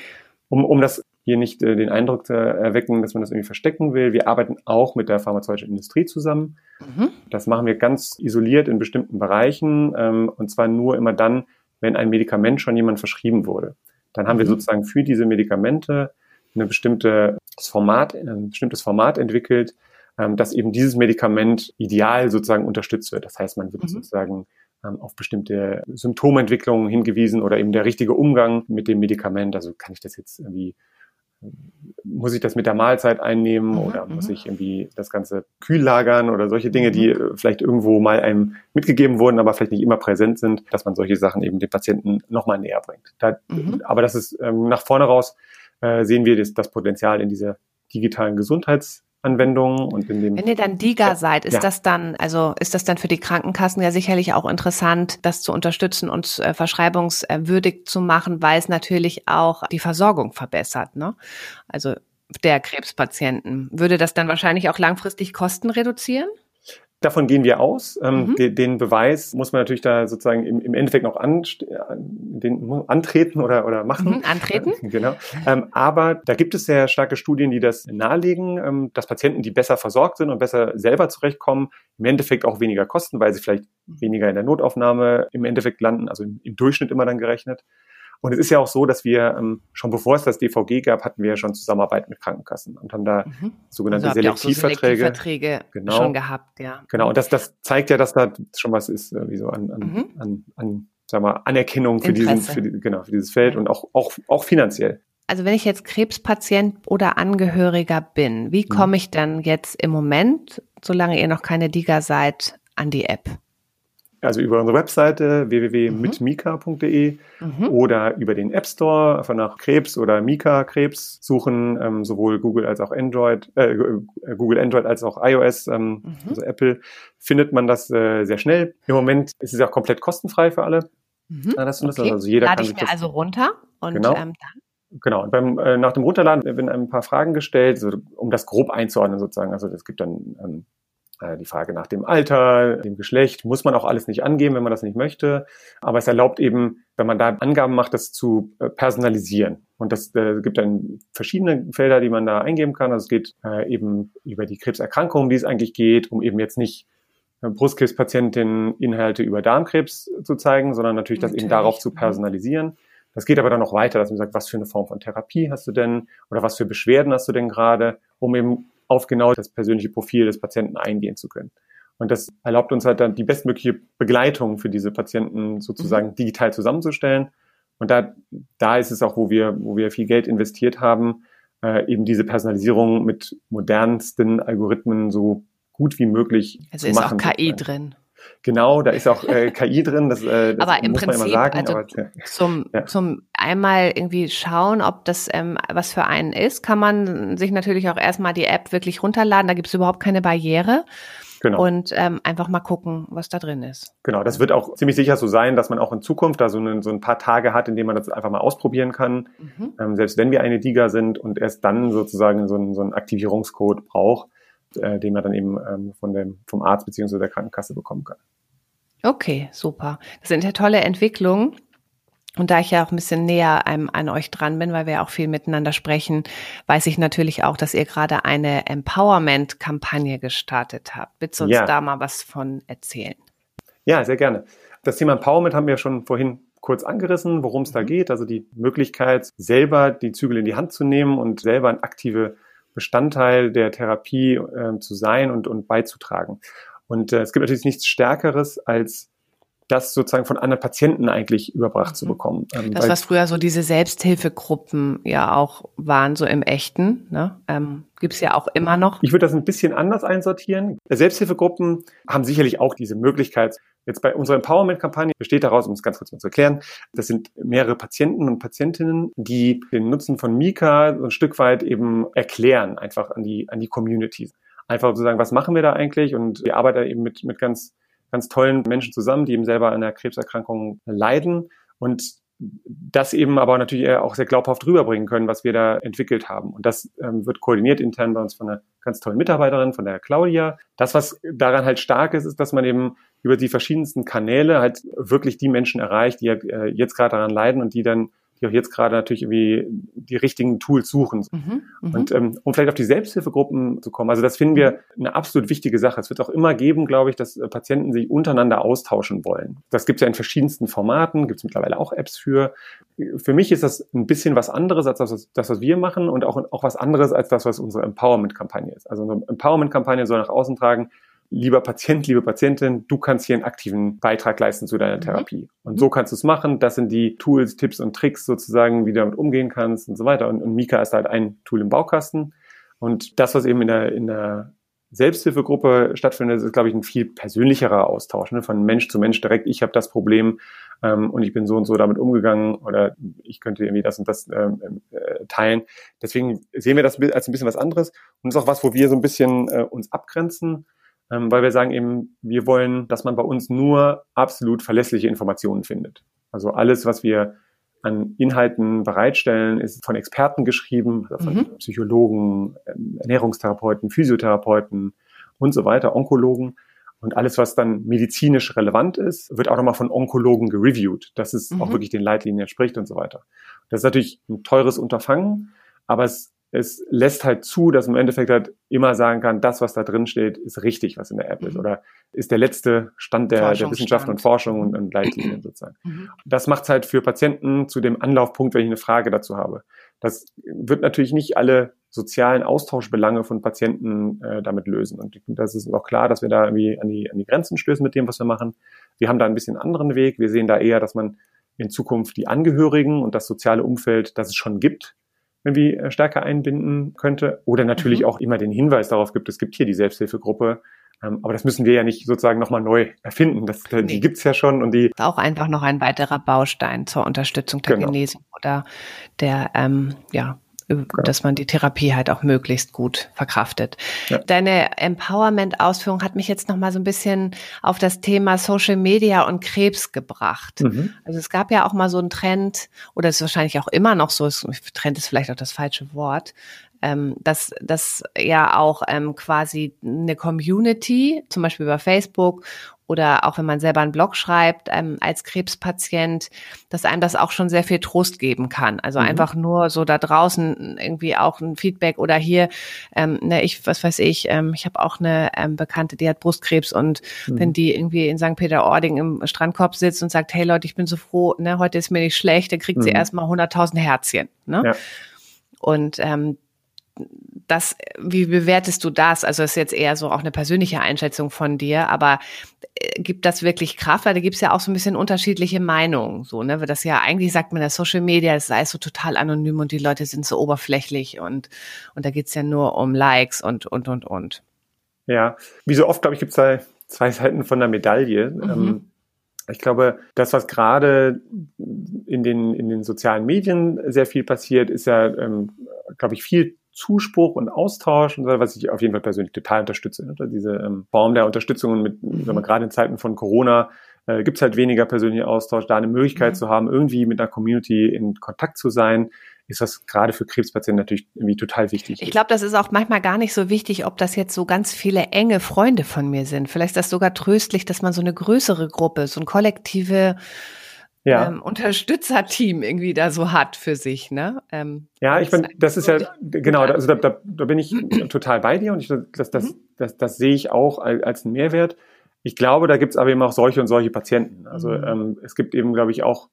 um, um das hier nicht äh, den Eindruck zu erwecken, dass man das irgendwie verstecken will. Wir arbeiten auch mit der pharmazeutischen Industrie zusammen. Mhm. Das machen wir ganz isoliert in bestimmten Bereichen ähm, und zwar nur immer dann, wenn ein Medikament schon jemand verschrieben wurde. Dann haben mhm. wir sozusagen für diese Medikamente eine bestimmte Format, ein bestimmtes Format entwickelt, ähm, dass eben dieses Medikament ideal sozusagen unterstützt wird. Das heißt, man wird mhm. sozusagen ähm, auf bestimmte Symptomentwicklungen hingewiesen oder eben der richtige Umgang mit dem Medikament. Also kann ich das jetzt irgendwie muss ich das mit der Mahlzeit einnehmen mhm, oder muss mhm. ich irgendwie das Ganze kühl lagern oder solche Dinge, die mhm. äh, vielleicht irgendwo mal einem mitgegeben wurden, aber vielleicht nicht immer präsent sind, dass man solche Sachen eben dem Patienten nochmal näher bringt. Da, mhm. Aber das ist ähm, nach vorne raus äh, sehen wir das, das Potenzial in dieser digitalen Gesundheits Anwendungen und in den. Wenn ihr dann DIGA seid, ist ja. das dann, also ist das dann für die Krankenkassen ja sicherlich auch interessant, das zu unterstützen und äh, verschreibungswürdig zu machen, weil es natürlich auch die Versorgung verbessert, ne? Also der Krebspatienten. Würde das dann wahrscheinlich auch langfristig Kosten reduzieren? Davon gehen wir aus. Ähm, mhm. den, den, Beweis muss man natürlich da sozusagen im, im Endeffekt noch an, den, antreten oder, oder machen. Mhm, antreten. genau. Ähm, aber da gibt es sehr starke Studien, die das nahelegen, ähm, dass Patienten, die besser versorgt sind und besser selber zurechtkommen, im Endeffekt auch weniger kosten, weil sie vielleicht mhm. weniger in der Notaufnahme im Endeffekt landen, also im, im Durchschnitt immer dann gerechnet. Und es ist ja auch so, dass wir ähm, schon bevor es das DVG gab, hatten wir ja schon Zusammenarbeit mit Krankenkassen und haben da mhm. sogenannte also Selektivverträge, so Selektivverträge genau, schon gehabt, ja. Genau, und das, das zeigt ja, dass da schon was ist, äh, wie so an, an, mhm. an, an sag mal, Anerkennung für diesen, für die, genau, für dieses Feld und auch, auch, auch finanziell. Also wenn ich jetzt Krebspatient oder Angehöriger bin, wie mhm. komme ich dann jetzt im Moment, solange ihr noch keine DIGA seid, an die App? Also über unsere Webseite www.mitmika.de mhm. oder über den App Store einfach nach Krebs oder Mika Krebs suchen, ähm, sowohl Google als auch Android, äh, äh Google Android als auch iOS, ähm, mhm. also Apple, findet man das äh, sehr schnell. Im Moment ist es auch komplett kostenfrei für alle. Mhm. Das okay. Also jeder Lade kann ich mir also runter und genau. ähm, dann Genau. Und beim, äh, nach dem Runterladen werden ein paar Fragen gestellt, so, um das grob einzuordnen sozusagen. Also es gibt dann ähm, äh, die Frage nach dem Alter, dem Geschlecht, muss man auch alles nicht angeben, wenn man das nicht möchte. Aber es erlaubt eben, wenn man da Angaben macht, das zu äh, personalisieren. Und das äh, gibt dann verschiedene Felder, die man da eingeben kann. Also es geht äh, eben über die Krebserkrankung, die es eigentlich geht, um eben jetzt nicht äh, Brustkrebspatientinnen Inhalte über Darmkrebs zu zeigen, sondern natürlich, natürlich. das eben darauf zu mhm. personalisieren. Das geht aber dann noch weiter, dass man sagt, was für eine Form von Therapie hast du denn oder was für Beschwerden hast du denn gerade, um eben auf genau das persönliche Profil des Patienten eingehen zu können. Und das erlaubt uns halt dann die bestmögliche Begleitung für diese Patienten sozusagen mhm. digital zusammenzustellen. Und da, da ist es auch, wo wir, wo wir viel Geld investiert haben, äh, eben diese Personalisierung mit modernsten Algorithmen so gut wie möglich also zu machen. Also ist auch KI drin. Genau, da ist auch äh, KI drin, das, äh, das aber im muss Prinzip, man immer sagen. Also aber, ja. zum, ja. zum einmal irgendwie schauen, ob das ähm, was für einen ist, kann man sich natürlich auch erstmal die App wirklich runterladen. Da gibt es überhaupt keine Barriere. Genau. Und ähm, einfach mal gucken, was da drin ist. Genau, das wird auch ziemlich sicher so sein, dass man auch in Zukunft da so, einen, so ein paar Tage hat, in denen man das einfach mal ausprobieren kann. Mhm. Ähm, selbst wenn wir eine DIGA sind und erst dann sozusagen so einen, so einen Aktivierungscode braucht äh, den man dann eben ähm, von dem, vom Arzt beziehungsweise der Krankenkasse bekommen kann. Okay, super. Das sind ja tolle Entwicklungen. Und da ich ja auch ein bisschen näher an, an euch dran bin, weil wir auch viel miteinander sprechen, weiß ich natürlich auch, dass ihr gerade eine Empowerment-Kampagne gestartet habt. Willst du uns ja. da mal was von erzählen? Ja, sehr gerne. Das Thema Empowerment haben wir schon vorhin kurz angerissen, worum es da mhm. geht. Also die Möglichkeit, selber die Zügel in die Hand zu nehmen und selber eine aktive Bestandteil der Therapie äh, zu sein und, und beizutragen. Und äh, es gibt natürlich nichts Stärkeres als das sozusagen von anderen Patienten eigentlich überbracht mhm. zu bekommen. Ähm, das, was früher so diese Selbsthilfegruppen ja auch waren, so im Echten, ne? ähm, gibt ja auch immer noch. Ich würde das ein bisschen anders einsortieren. Selbsthilfegruppen haben sicherlich auch diese Möglichkeit, Jetzt bei unserer Empowerment-Kampagne besteht daraus, um es ganz kurz mal zu erklären, das sind mehrere Patienten und Patientinnen, die den Nutzen von Mika so ein Stück weit eben erklären, einfach an die, an die Community. Einfach zu sagen, was machen wir da eigentlich? Und wir arbeiten eben mit, mit ganz, ganz tollen Menschen zusammen, die eben selber an einer Krebserkrankung leiden und das eben aber natürlich auch sehr glaubhaft rüberbringen können, was wir da entwickelt haben. Und das ähm, wird koordiniert intern bei uns von einer ganz tollen Mitarbeiterin, von der Claudia. Das, was daran halt stark ist, ist, dass man eben über die verschiedensten Kanäle halt wirklich die Menschen erreicht, die äh, jetzt gerade daran leiden und die dann die auch jetzt gerade natürlich irgendwie die richtigen Tools suchen. Mhm, mhm, und ähm, um vielleicht auf die Selbsthilfegruppen zu kommen, also das finden wir eine absolut wichtige Sache. Es wird auch immer geben, glaube ich, dass äh, Patienten sich untereinander austauschen wollen. Das gibt es ja in verschiedensten Formaten, gibt es mittlerweile auch Apps für. Für mich ist das ein bisschen was anderes als das, das was wir machen und auch, auch was anderes als das, was unsere Empowerment-Kampagne ist. Also unsere Empowerment-Kampagne soll nach außen tragen, lieber Patient, liebe Patientin, du kannst hier einen aktiven Beitrag leisten zu deiner mhm. Therapie. Und so kannst du es machen. Das sind die Tools, Tipps und Tricks sozusagen, wie du damit umgehen kannst und so weiter. Und, und Mika ist halt ein Tool im Baukasten. Und das, was eben in der, in der Selbsthilfegruppe stattfindet, ist, glaube ich, ein viel persönlicherer Austausch, ne? von Mensch zu Mensch direkt. Ich habe das Problem, ähm, und ich bin so und so damit umgegangen oder ich könnte irgendwie das und das ähm, äh, teilen. Deswegen sehen wir das als ein bisschen was anderes und ist auch was, wo wir so ein bisschen äh, uns abgrenzen, ähm, weil wir sagen eben, wir wollen, dass man bei uns nur absolut verlässliche Informationen findet. Also alles, was wir an Inhalten bereitstellen, ist von Experten geschrieben, also von mhm. Psychologen, ähm, Ernährungstherapeuten, Physiotherapeuten und so weiter, Onkologen. Und alles, was dann medizinisch relevant ist, wird auch nochmal von Onkologen gereviewt, dass es mhm. auch wirklich den Leitlinien entspricht und so weiter. Das ist natürlich ein teures Unterfangen, aber es es lässt halt zu, dass man im Endeffekt halt immer sagen kann, das, was da drin steht, ist richtig, was in der App ist. Mhm. Oder ist der letzte Stand der, der Wissenschaft und Forschung und, und Leitlinien sozusagen. Mhm. Das macht es halt für Patienten zu dem Anlaufpunkt, wenn ich eine Frage dazu habe. Das wird natürlich nicht alle sozialen Austauschbelange von Patienten äh, damit lösen. Und das ist auch klar, dass wir da irgendwie an die, an die Grenzen stößen mit dem, was wir machen. Wir haben da ein bisschen anderen Weg. Wir sehen da eher, dass man in Zukunft die Angehörigen und das soziale Umfeld, das es schon gibt, irgendwie äh, stärker einbinden könnte. Oder natürlich mhm. auch immer den Hinweis darauf gibt, es gibt hier die Selbsthilfegruppe. Ähm, aber das müssen wir ja nicht sozusagen nochmal neu erfinden. Das, nee. Die gibt's ja schon und die. Auch einfach noch ein weiterer Baustein zur Unterstützung der genau. Genesung oder der ähm, ja. Dass man die Therapie halt auch möglichst gut verkraftet. Ja. Deine Empowerment-Ausführung hat mich jetzt noch mal so ein bisschen auf das Thema Social Media und Krebs gebracht. Mhm. Also es gab ja auch mal so einen Trend, oder es ist wahrscheinlich auch immer noch so, Trend ist vielleicht auch das falsche Wort, ähm, dass, dass ja auch ähm, quasi eine Community, zum Beispiel über Facebook oder auch wenn man selber einen Blog schreibt ähm, als Krebspatient, dass einem das auch schon sehr viel Trost geben kann. Also mhm. einfach nur so da draußen irgendwie auch ein Feedback oder hier, ähm, ne, ich, was weiß ich, ähm, ich habe auch eine ähm, Bekannte, die hat Brustkrebs und mhm. wenn die irgendwie in St. Peter-Ording im Strandkorb sitzt und sagt, hey Leute, ich bin so froh, ne, heute ist mir nicht schlecht, dann kriegt mhm. sie erstmal 100.000 Herzchen. Ne? Ja. Und ähm, das, wie bewertest du das? Also das ist jetzt eher so auch eine persönliche Einschätzung von dir, aber äh, gibt das wirklich Kraft? Weil da gibt es ja auch so ein bisschen unterschiedliche Meinungen. So, ne? Weil das ja eigentlich sagt man, das Social Media, das sei so total anonym und die Leute sind so oberflächlich und, und da geht's ja nur um Likes und, und, und, und. Ja, wie so oft, glaube ich, gibt es da zwei Seiten von der Medaille. Mhm. Ähm, ich glaube, das, was gerade in den, in den sozialen Medien sehr viel passiert, ist ja, ähm, glaube ich, viel Zuspruch und Austausch, und so, was ich auf jeden Fall persönlich total unterstütze. Ne? Diese ähm, Form der Unterstützung mit, mhm. gerade in Zeiten von Corona äh, gibt es halt weniger persönlicher Austausch, da eine Möglichkeit mhm. zu haben, irgendwie mit einer Community in Kontakt zu sein, ist das gerade für Krebspatienten natürlich irgendwie total wichtig. Ich glaube, das ist auch manchmal gar nicht so wichtig, ob das jetzt so ganz viele enge Freunde von mir sind. Vielleicht ist das sogar tröstlich, dass man so eine größere Gruppe, so ein kollektive ja. ähm, Unterstützerteam irgendwie da so hat für sich, ne? Ähm, ja, ich bin, das ist ja, genau, also da, da, da bin ich total bei dir und ich, das, das, mhm. das, das sehe ich auch als, einen Mehrwert. Ich glaube, da gibt's aber eben auch solche und solche Patienten. Also mhm. ähm, es gibt eben, glaube ich, auch,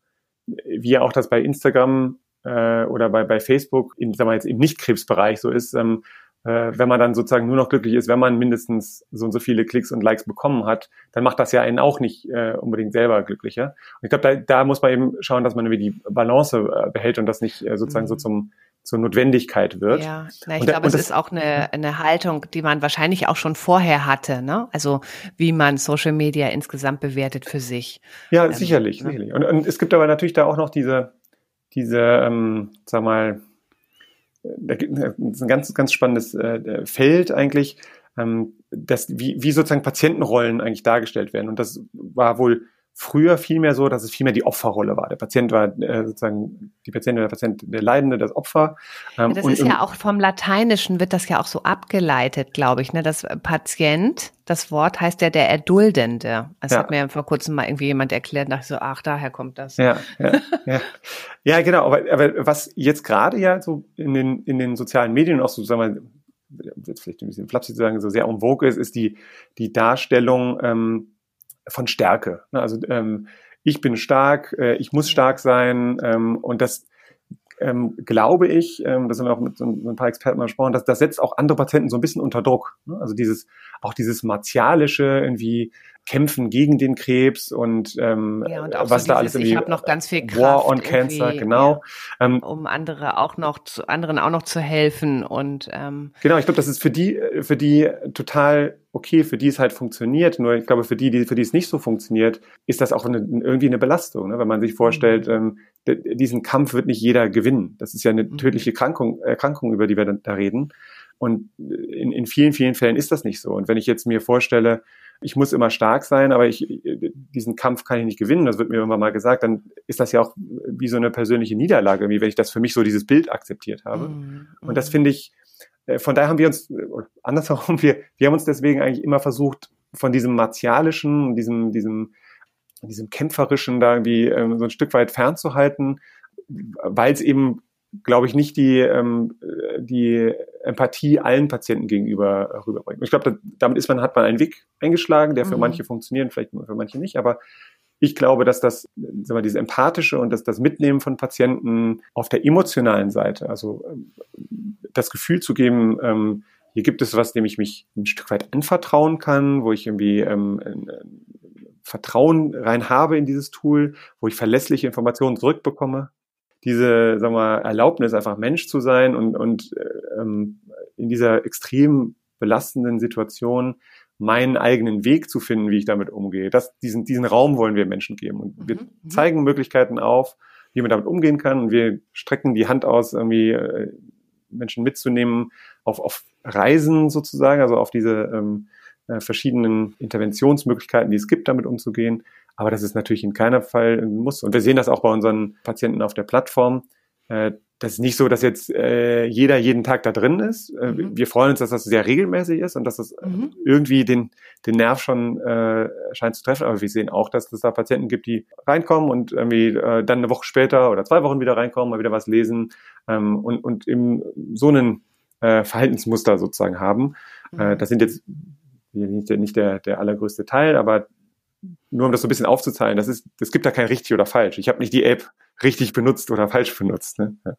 wie auch das bei Instagram äh, oder bei, bei Facebook, in, sagen wir jetzt im Nicht-Krebsbereich so ist, ähm, äh, wenn man dann sozusagen nur noch glücklich ist, wenn man mindestens so und so viele Klicks und Likes bekommen hat, dann macht das ja einen auch nicht äh, unbedingt selber glücklicher. Und ich glaube, da, da muss man eben schauen, dass man irgendwie die Balance äh, behält und das nicht äh, sozusagen mhm. so zum zur Notwendigkeit wird. Ja, na, ich glaube, es ist auch eine, eine Haltung, die man wahrscheinlich auch schon vorher hatte, ne? Also wie man Social Media insgesamt bewertet für sich. Ja, ähm, sicherlich, ne? sicherlich. Und, und es gibt aber natürlich da auch noch diese, diese, ähm, sag mal, das ist ein ganz, ganz spannendes äh, Feld eigentlich, ähm, dass, wie, wie sozusagen Patientenrollen eigentlich dargestellt werden. Und das war wohl früher vielmehr so, dass es vielmehr die Opferrolle war. Der Patient war äh, sozusagen die Patientin, der Patient, der Leidende, das Opfer. Ähm, ja, das ist ja auch vom Lateinischen wird das ja auch so abgeleitet, glaube ich. Ne? Das Patient, das Wort heißt ja der Erduldende. Das ja. hat mir vor kurzem mal irgendwie jemand erklärt, dachte ich so, ach, daher kommt das. Ja, ja, ja. ja genau. Aber, aber was jetzt gerade ja so in den, in den sozialen Medien auch so, sagen wir, jetzt vielleicht ein bisschen flapsig zu sagen, so sehr en vogue ist, ist die, die Darstellung, ähm, von Stärke. Ne? Also ähm, ich bin stark, äh, ich muss stark sein ähm, und das ähm, glaube ich, ähm, das haben wir auch mit so ein paar Experten mal gesprochen, dass das setzt auch andere Patienten so ein bisschen unter Druck. Ne? Also dieses, auch dieses martialische, irgendwie kämpfen gegen den Krebs und, ähm, ja, und was so da alles irgendwie. Ich habe noch ganz viel Kraft. War on Cancer, genau. Ja, ähm, um andere auch noch zu, anderen auch noch zu helfen und ähm, genau. Ich glaube, das ist für die für die total okay, für die es halt funktioniert. Nur ich glaube, für die, die für die es nicht so funktioniert, ist das auch eine, irgendwie eine Belastung, ne? wenn man sich vorstellt, mhm. ähm, diesen Kampf wird nicht jeder gewinnen. Das ist ja eine mhm. tödliche Krankung, Erkrankung, über die wir da reden. Und in, in vielen, vielen Fällen ist das nicht so. Und wenn ich jetzt mir vorstelle, ich muss immer stark sein, aber ich, diesen Kampf kann ich nicht gewinnen, das wird mir irgendwann mal gesagt, dann ist das ja auch wie so eine persönliche Niederlage, wie wenn ich das für mich so dieses Bild akzeptiert habe. Mhm. Und das finde ich, äh, von daher haben wir uns, andersherum, wir, wir haben uns deswegen eigentlich immer versucht, von diesem martialischen, diesem, diesem, diesem kämpferischen da irgendwie ähm, so ein Stück weit fernzuhalten, weil es eben glaube ich, nicht die, ähm, die Empathie allen Patienten gegenüber rüberbringt. Ich glaube, damit ist man, hat man einen Weg eingeschlagen, der für mhm. manche funktioniert, vielleicht für manche nicht, aber ich glaube, dass das, sagen wir, diese empathische und das, das Mitnehmen von Patienten auf der emotionalen Seite, also ähm, das Gefühl zu geben, ähm, hier gibt es was, dem ich mich ein Stück weit anvertrauen kann, wo ich irgendwie ähm, Vertrauen rein habe in dieses Tool, wo ich verlässliche Informationen zurückbekomme diese, sagen wir, Erlaubnis, einfach Mensch zu sein und, und ähm, in dieser extrem belastenden Situation meinen eigenen Weg zu finden, wie ich damit umgehe. Das, diesen, diesen Raum wollen wir Menschen geben. Und wir mhm. mhm. zeigen Möglichkeiten auf, wie man damit umgehen kann. Und wir strecken die Hand aus, irgendwie äh, Menschen mitzunehmen auf, auf Reisen sozusagen, also auf diese ähm, äh, verschiedenen Interventionsmöglichkeiten, die es gibt, damit umzugehen. Aber das ist natürlich in keiner Fall ein Muss. Und wir sehen das auch bei unseren Patienten auf der Plattform. Äh, das ist nicht so, dass jetzt äh, jeder jeden Tag da drin ist. Äh, mhm. Wir freuen uns, dass das sehr regelmäßig ist und dass das mhm. irgendwie den, den Nerv schon scheint zu treffen. Aber wir sehen auch, dass es da Patienten gibt, die reinkommen und irgendwie dann eine Woche später oder zwei Wochen wieder reinkommen, mal wieder was lesen ähm, und, und eben so einen Verhaltensmuster sozusagen haben. Mhm. Das sind jetzt nicht der, nicht der, der allergrößte Teil, aber nur um das so ein bisschen aufzuzahlen, das ist, es gibt da kein richtig oder falsch. Ich habe nicht die App richtig benutzt oder falsch benutzt. Ne? Ja.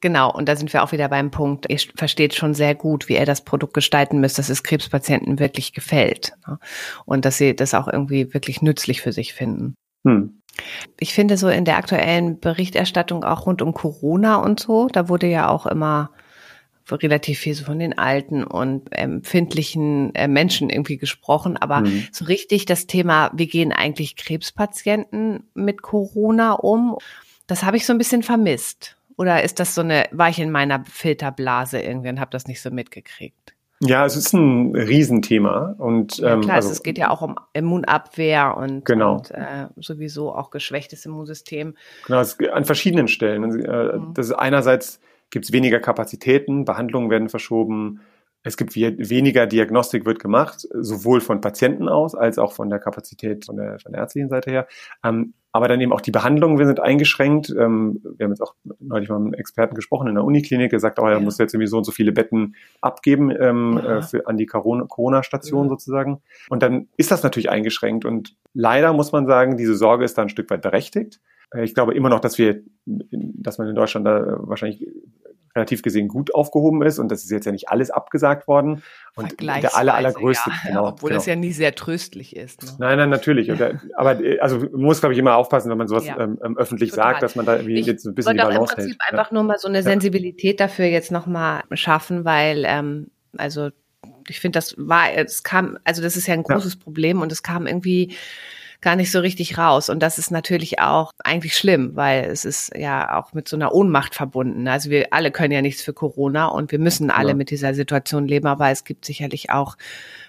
Genau, und da sind wir auch wieder beim Punkt, ihr versteht schon sehr gut, wie ihr das Produkt gestalten müsst, dass es Krebspatienten wirklich gefällt. Ne? Und dass sie das auch irgendwie wirklich nützlich für sich finden. Hm. Ich finde so in der aktuellen Berichterstattung auch rund um Corona und so, da wurde ja auch immer relativ viel so von den alten und empfindlichen äh, Menschen irgendwie gesprochen, aber mhm. so richtig das Thema, wie gehen eigentlich Krebspatienten mit Corona um, das habe ich so ein bisschen vermisst. Oder ist das so eine, war ich in meiner Filterblase irgendwie und habe das nicht so mitgekriegt? Ja, es ist ein Riesenthema und ja, ähm, klar, also, es geht ja auch um Immunabwehr und, genau. und äh, sowieso auch geschwächtes Immunsystem. Genau, es, an verschiedenen Stellen. Äh, mhm. Das ist einerseits gibt es weniger Kapazitäten, Behandlungen werden verschoben, es gibt weniger Diagnostik wird gemacht, sowohl von Patienten aus als auch von der Kapazität von der, von der ärztlichen Seite her. Ähm, aber dann eben auch die Behandlungen wir sind eingeschränkt. Ähm, wir haben jetzt auch neulich mal mit einem Experten gesprochen in der Uniklinik, der sagt, oh, er ja. muss jetzt irgendwie so und so viele Betten abgeben ähm, äh, für, an die Corona-Station ja. sozusagen. Und dann ist das natürlich eingeschränkt. Und leider muss man sagen, diese Sorge ist da ein Stück weit berechtigt. Äh, ich glaube immer noch, dass wir, dass man in Deutschland da wahrscheinlich relativ gesehen gut aufgehoben ist und das ist jetzt ja nicht alles abgesagt worden. Und der aller, allergrößte, ja. genau. Obwohl genau. das ja nie sehr tröstlich ist. Ne? Nein, nein, natürlich. aber also man muss, glaube ich, immer aufpassen, wenn man sowas ja. ähm, ähm öffentlich Total. sagt, dass man da irgendwie ich jetzt ein bisschen die Balance hält. einfach nur mal so eine Sensibilität dafür jetzt nochmal schaffen, weil ähm, also ich finde, das war, es kam, also das ist ja ein großes Problem und es kam irgendwie gar nicht so richtig raus. Und das ist natürlich auch eigentlich schlimm, weil es ist ja auch mit so einer Ohnmacht verbunden. Also wir alle können ja nichts für Corona und wir müssen alle ja. mit dieser Situation leben, aber es gibt sicherlich auch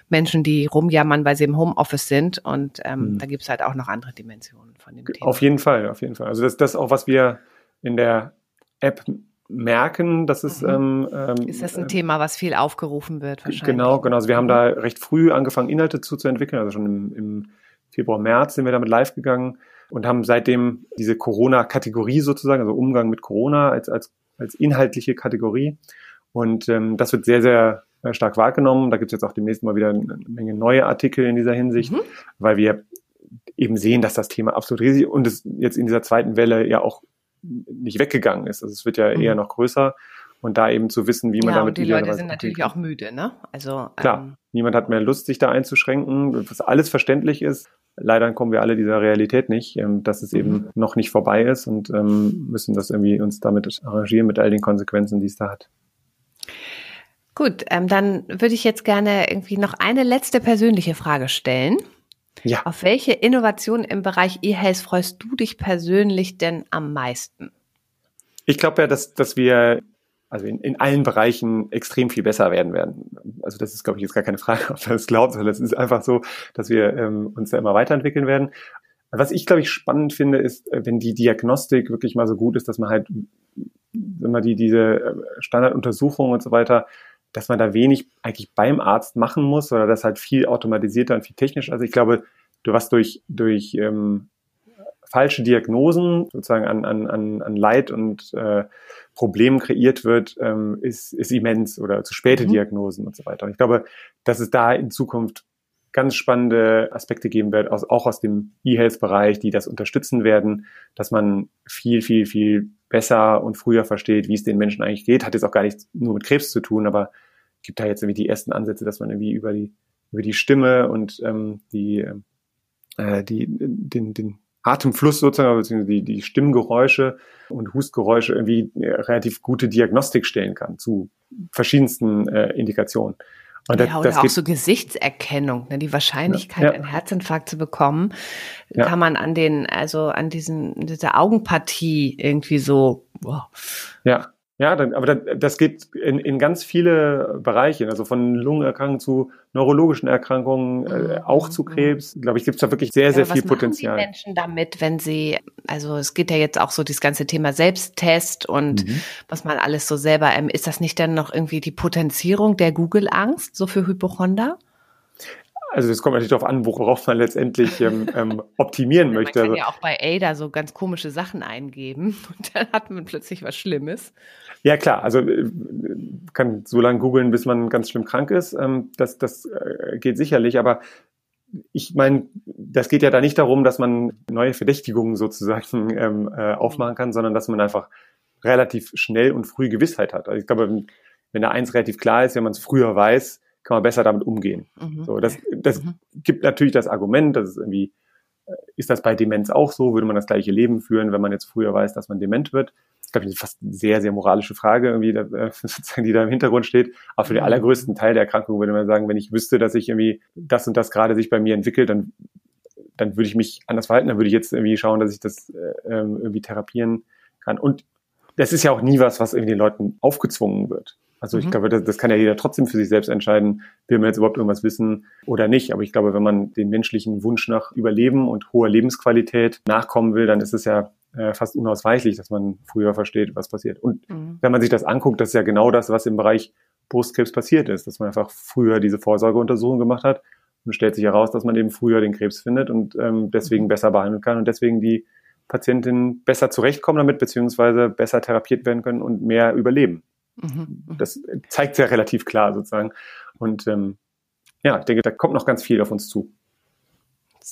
Menschen, die rumjammern, weil sie im Homeoffice sind. Und ähm, mhm. da gibt es halt auch noch andere Dimensionen von dem Thema. Auf jeden Fall, auf jeden Fall. Also das, das ist auch, was wir in der App merken, dass es mhm. ähm, ist das ein äh, Thema, was viel aufgerufen wird wahrscheinlich. Genau, genau. Also wir haben da recht früh angefangen, Inhalte zuzuentwickeln, also schon im, im Februar, März sind wir damit live gegangen und haben seitdem diese Corona-Kategorie sozusagen, also Umgang mit Corona als, als, als inhaltliche Kategorie. Und ähm, das wird sehr, sehr äh, stark wahrgenommen. Da gibt es jetzt auch demnächst mal wieder eine Menge neue Artikel in dieser Hinsicht, mhm. weil wir eben sehen, dass das Thema absolut riesig und es jetzt in dieser zweiten Welle ja auch nicht weggegangen ist. Also es wird ja mhm. eher noch größer. Und da eben zu wissen, wie man ja, damit und die Leute sind natürlich auch müde, ne? Also klar, ähm, niemand hat mehr Lust, sich da einzuschränken, was alles verständlich ist. Leider kommen wir alle dieser Realität nicht, ähm, dass es eben mhm. noch nicht vorbei ist und ähm, müssen das irgendwie uns damit arrangieren mit all den Konsequenzen, die es da hat. Gut, ähm, dann würde ich jetzt gerne irgendwie noch eine letzte persönliche Frage stellen. Ja. Auf welche Innovation im Bereich E-Health freust du dich persönlich denn am meisten? Ich glaube ja, dass, dass wir also in, in allen Bereichen extrem viel besser werden werden. Also das ist, glaube ich, jetzt gar keine Frage, ob man das glaubt, sondern es ist einfach so, dass wir ähm, uns da immer weiterentwickeln werden. Was ich, glaube ich, spannend finde, ist, äh, wenn die Diagnostik wirklich mal so gut ist, dass man halt, wenn man die, diese äh, Standarduntersuchungen und so weiter, dass man da wenig eigentlich beim Arzt machen muss oder das halt viel automatisierter und viel technischer. Also ich glaube, du was durch, durch ähm, falsche Diagnosen sozusagen an, an, an, an Leid und äh, Problemen kreiert wird, ähm, ist, ist immens oder zu späte mhm. Diagnosen und so weiter. Und ich glaube, dass es da in Zukunft ganz spannende Aspekte geben wird, aus, auch aus dem E-Health-Bereich, die das unterstützen werden, dass man viel, viel, viel besser und früher versteht, wie es den Menschen eigentlich geht. Hat jetzt auch gar nichts nur mit Krebs zu tun, aber gibt da jetzt irgendwie die ersten Ansätze, dass man irgendwie über die, über die Stimme und ähm, die, äh, die, den, den Atemfluss sozusagen, beziehungsweise die, die Stimmgeräusche und Hustgeräusche irgendwie äh, relativ gute Diagnostik stellen kann zu verschiedensten äh, Indikationen. Und ja, das, oder das auch so Gesichtserkennung, ne? die Wahrscheinlichkeit, ja, ja. einen Herzinfarkt zu bekommen, ja. kann man an den, also an diesen, dieser Augenpartie irgendwie so, wow. Ja, ja, dann, aber das geht in, in ganz viele Bereiche, also von Lungenerkrankungen zu neurologischen Erkrankungen, äh, mhm. auch zu Krebs. Glaube ich, gibt es da wirklich sehr, sehr ja, viel was Potenzial. Was machen die Menschen damit, wenn sie, also es geht ja jetzt auch so dieses ganze Thema Selbsttest und mhm. was man alles so selber, ähm, ist das nicht dann noch irgendwie die Potenzierung der Google-Angst so für Hypochonder? Also es kommt natürlich darauf an, worauf man letztendlich ähm, ähm, optimieren möchte. Man kann ja auch bei Ada so ganz komische Sachen eingeben und dann hat man plötzlich was Schlimmes. Ja klar, also äh, kann so lange googeln, bis man ganz schlimm krank ist. Ähm, das das äh, geht sicherlich, aber ich meine, das geht ja da nicht darum, dass man neue Verdächtigungen sozusagen ähm, äh, aufmachen kann, sondern dass man einfach relativ schnell und früh Gewissheit hat. Also ich glaube, wenn da eins relativ klar ist, wenn man es früher weiß, kann man besser damit umgehen. Mhm. So, das das mhm. gibt natürlich das Argument, dass es irgendwie, ist das bei Demenz auch so? Würde man das gleiche Leben führen, wenn man jetzt früher weiß, dass man dement wird? Das glaube ich, fast eine sehr, sehr moralische Frage, irgendwie, da, äh, sozusagen, die da im Hintergrund steht. Aber für den mhm. allergrößten Teil der Erkrankung würde man sagen, wenn ich wüsste, dass ich irgendwie das und das gerade sich bei mir entwickelt, dann, dann würde ich mich anders verhalten. Dann würde ich jetzt irgendwie schauen, dass ich das äh, ähm, irgendwie therapieren kann. Und das ist ja auch nie was, was irgendwie den Leuten aufgezwungen wird. Also ich mhm. glaube, das, das kann ja jeder trotzdem für sich selbst entscheiden, will man jetzt überhaupt irgendwas wissen oder nicht. Aber ich glaube, wenn man den menschlichen Wunsch nach Überleben und hoher Lebensqualität nachkommen will, dann ist es ja äh, fast unausweichlich, dass man früher versteht, was passiert. Und mhm. wenn man sich das anguckt, das ist ja genau das, was im Bereich Brustkrebs passiert ist, dass man einfach früher diese Vorsorgeuntersuchung gemacht hat und stellt sich heraus, dass man eben früher den Krebs findet und ähm, deswegen mhm. besser behandeln kann und deswegen die Patientinnen besser zurechtkommen damit, beziehungsweise besser therapiert werden können und mehr überleben. Mhm. Das zeigt ja relativ klar sozusagen. Und ähm, ja, ich denke, da kommt noch ganz viel auf uns zu.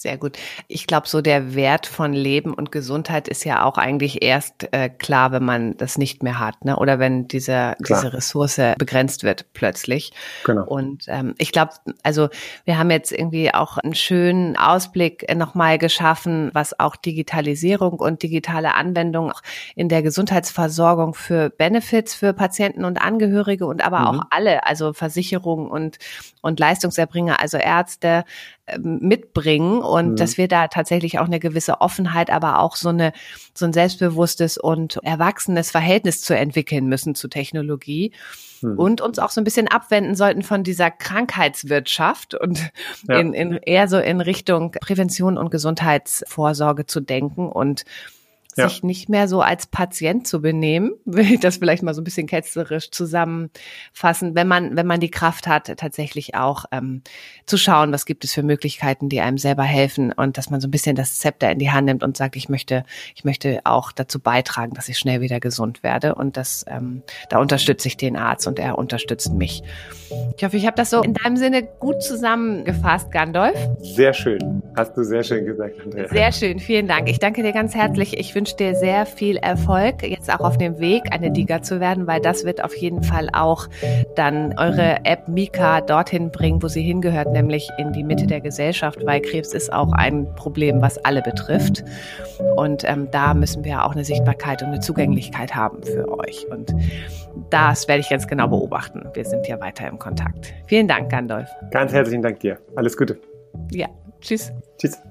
Sehr gut. Ich glaube, so der Wert von Leben und Gesundheit ist ja auch eigentlich erst äh, klar, wenn man das nicht mehr hat, ne? Oder wenn diese diese Ressource begrenzt wird plötzlich. Genau. Und ähm, ich glaube, also wir haben jetzt irgendwie auch einen schönen Ausblick nochmal geschaffen, was auch Digitalisierung und digitale Anwendung in der Gesundheitsversorgung für Benefits für Patienten und Angehörige und aber mhm. auch alle, also Versicherungen und und Leistungserbringer, also Ärzte, ähm, mitbringen und mhm. dass wir da tatsächlich auch eine gewisse Offenheit, aber auch so eine so ein selbstbewusstes und erwachsenes Verhältnis zu entwickeln müssen zu Technologie mhm. und uns auch so ein bisschen abwenden sollten von dieser Krankheitswirtschaft und ja. in, in eher so in Richtung Prävention und Gesundheitsvorsorge zu denken und ja. sich nicht mehr so als Patient zu benehmen, will ich das vielleicht mal so ein bisschen ketzerisch zusammenfassen, wenn man, wenn man die Kraft hat, tatsächlich auch ähm, zu schauen, was gibt es für Möglichkeiten, die einem selber helfen und dass man so ein bisschen das Zepter in die Hand nimmt und sagt, ich möchte, ich möchte auch dazu beitragen, dass ich schnell wieder gesund werde und das, ähm, da unterstütze ich den Arzt und er unterstützt mich. Ich hoffe, ich habe das so in deinem Sinne gut zusammengefasst, Gandalf. Sehr schön. Hast du sehr schön gesagt, Andrea. Sehr schön, vielen Dank. Ich danke dir ganz herzlich. Ich wünsche dir sehr viel Erfolg, jetzt auch auf dem Weg, eine Diga zu werden, weil das wird auf jeden Fall auch dann eure App Mika dorthin bringen, wo sie hingehört, nämlich in die Mitte der Gesellschaft, weil Krebs ist auch ein Problem, was alle betrifft. Und ähm, da müssen wir auch eine Sichtbarkeit und eine Zugänglichkeit haben für euch. Und das werde ich ganz genau beobachten. Wir sind ja weiter im Kontakt. Vielen Dank, Gandalf. Ganz herzlichen Dank dir. Alles Gute. Ja, tschüss. Tschüss.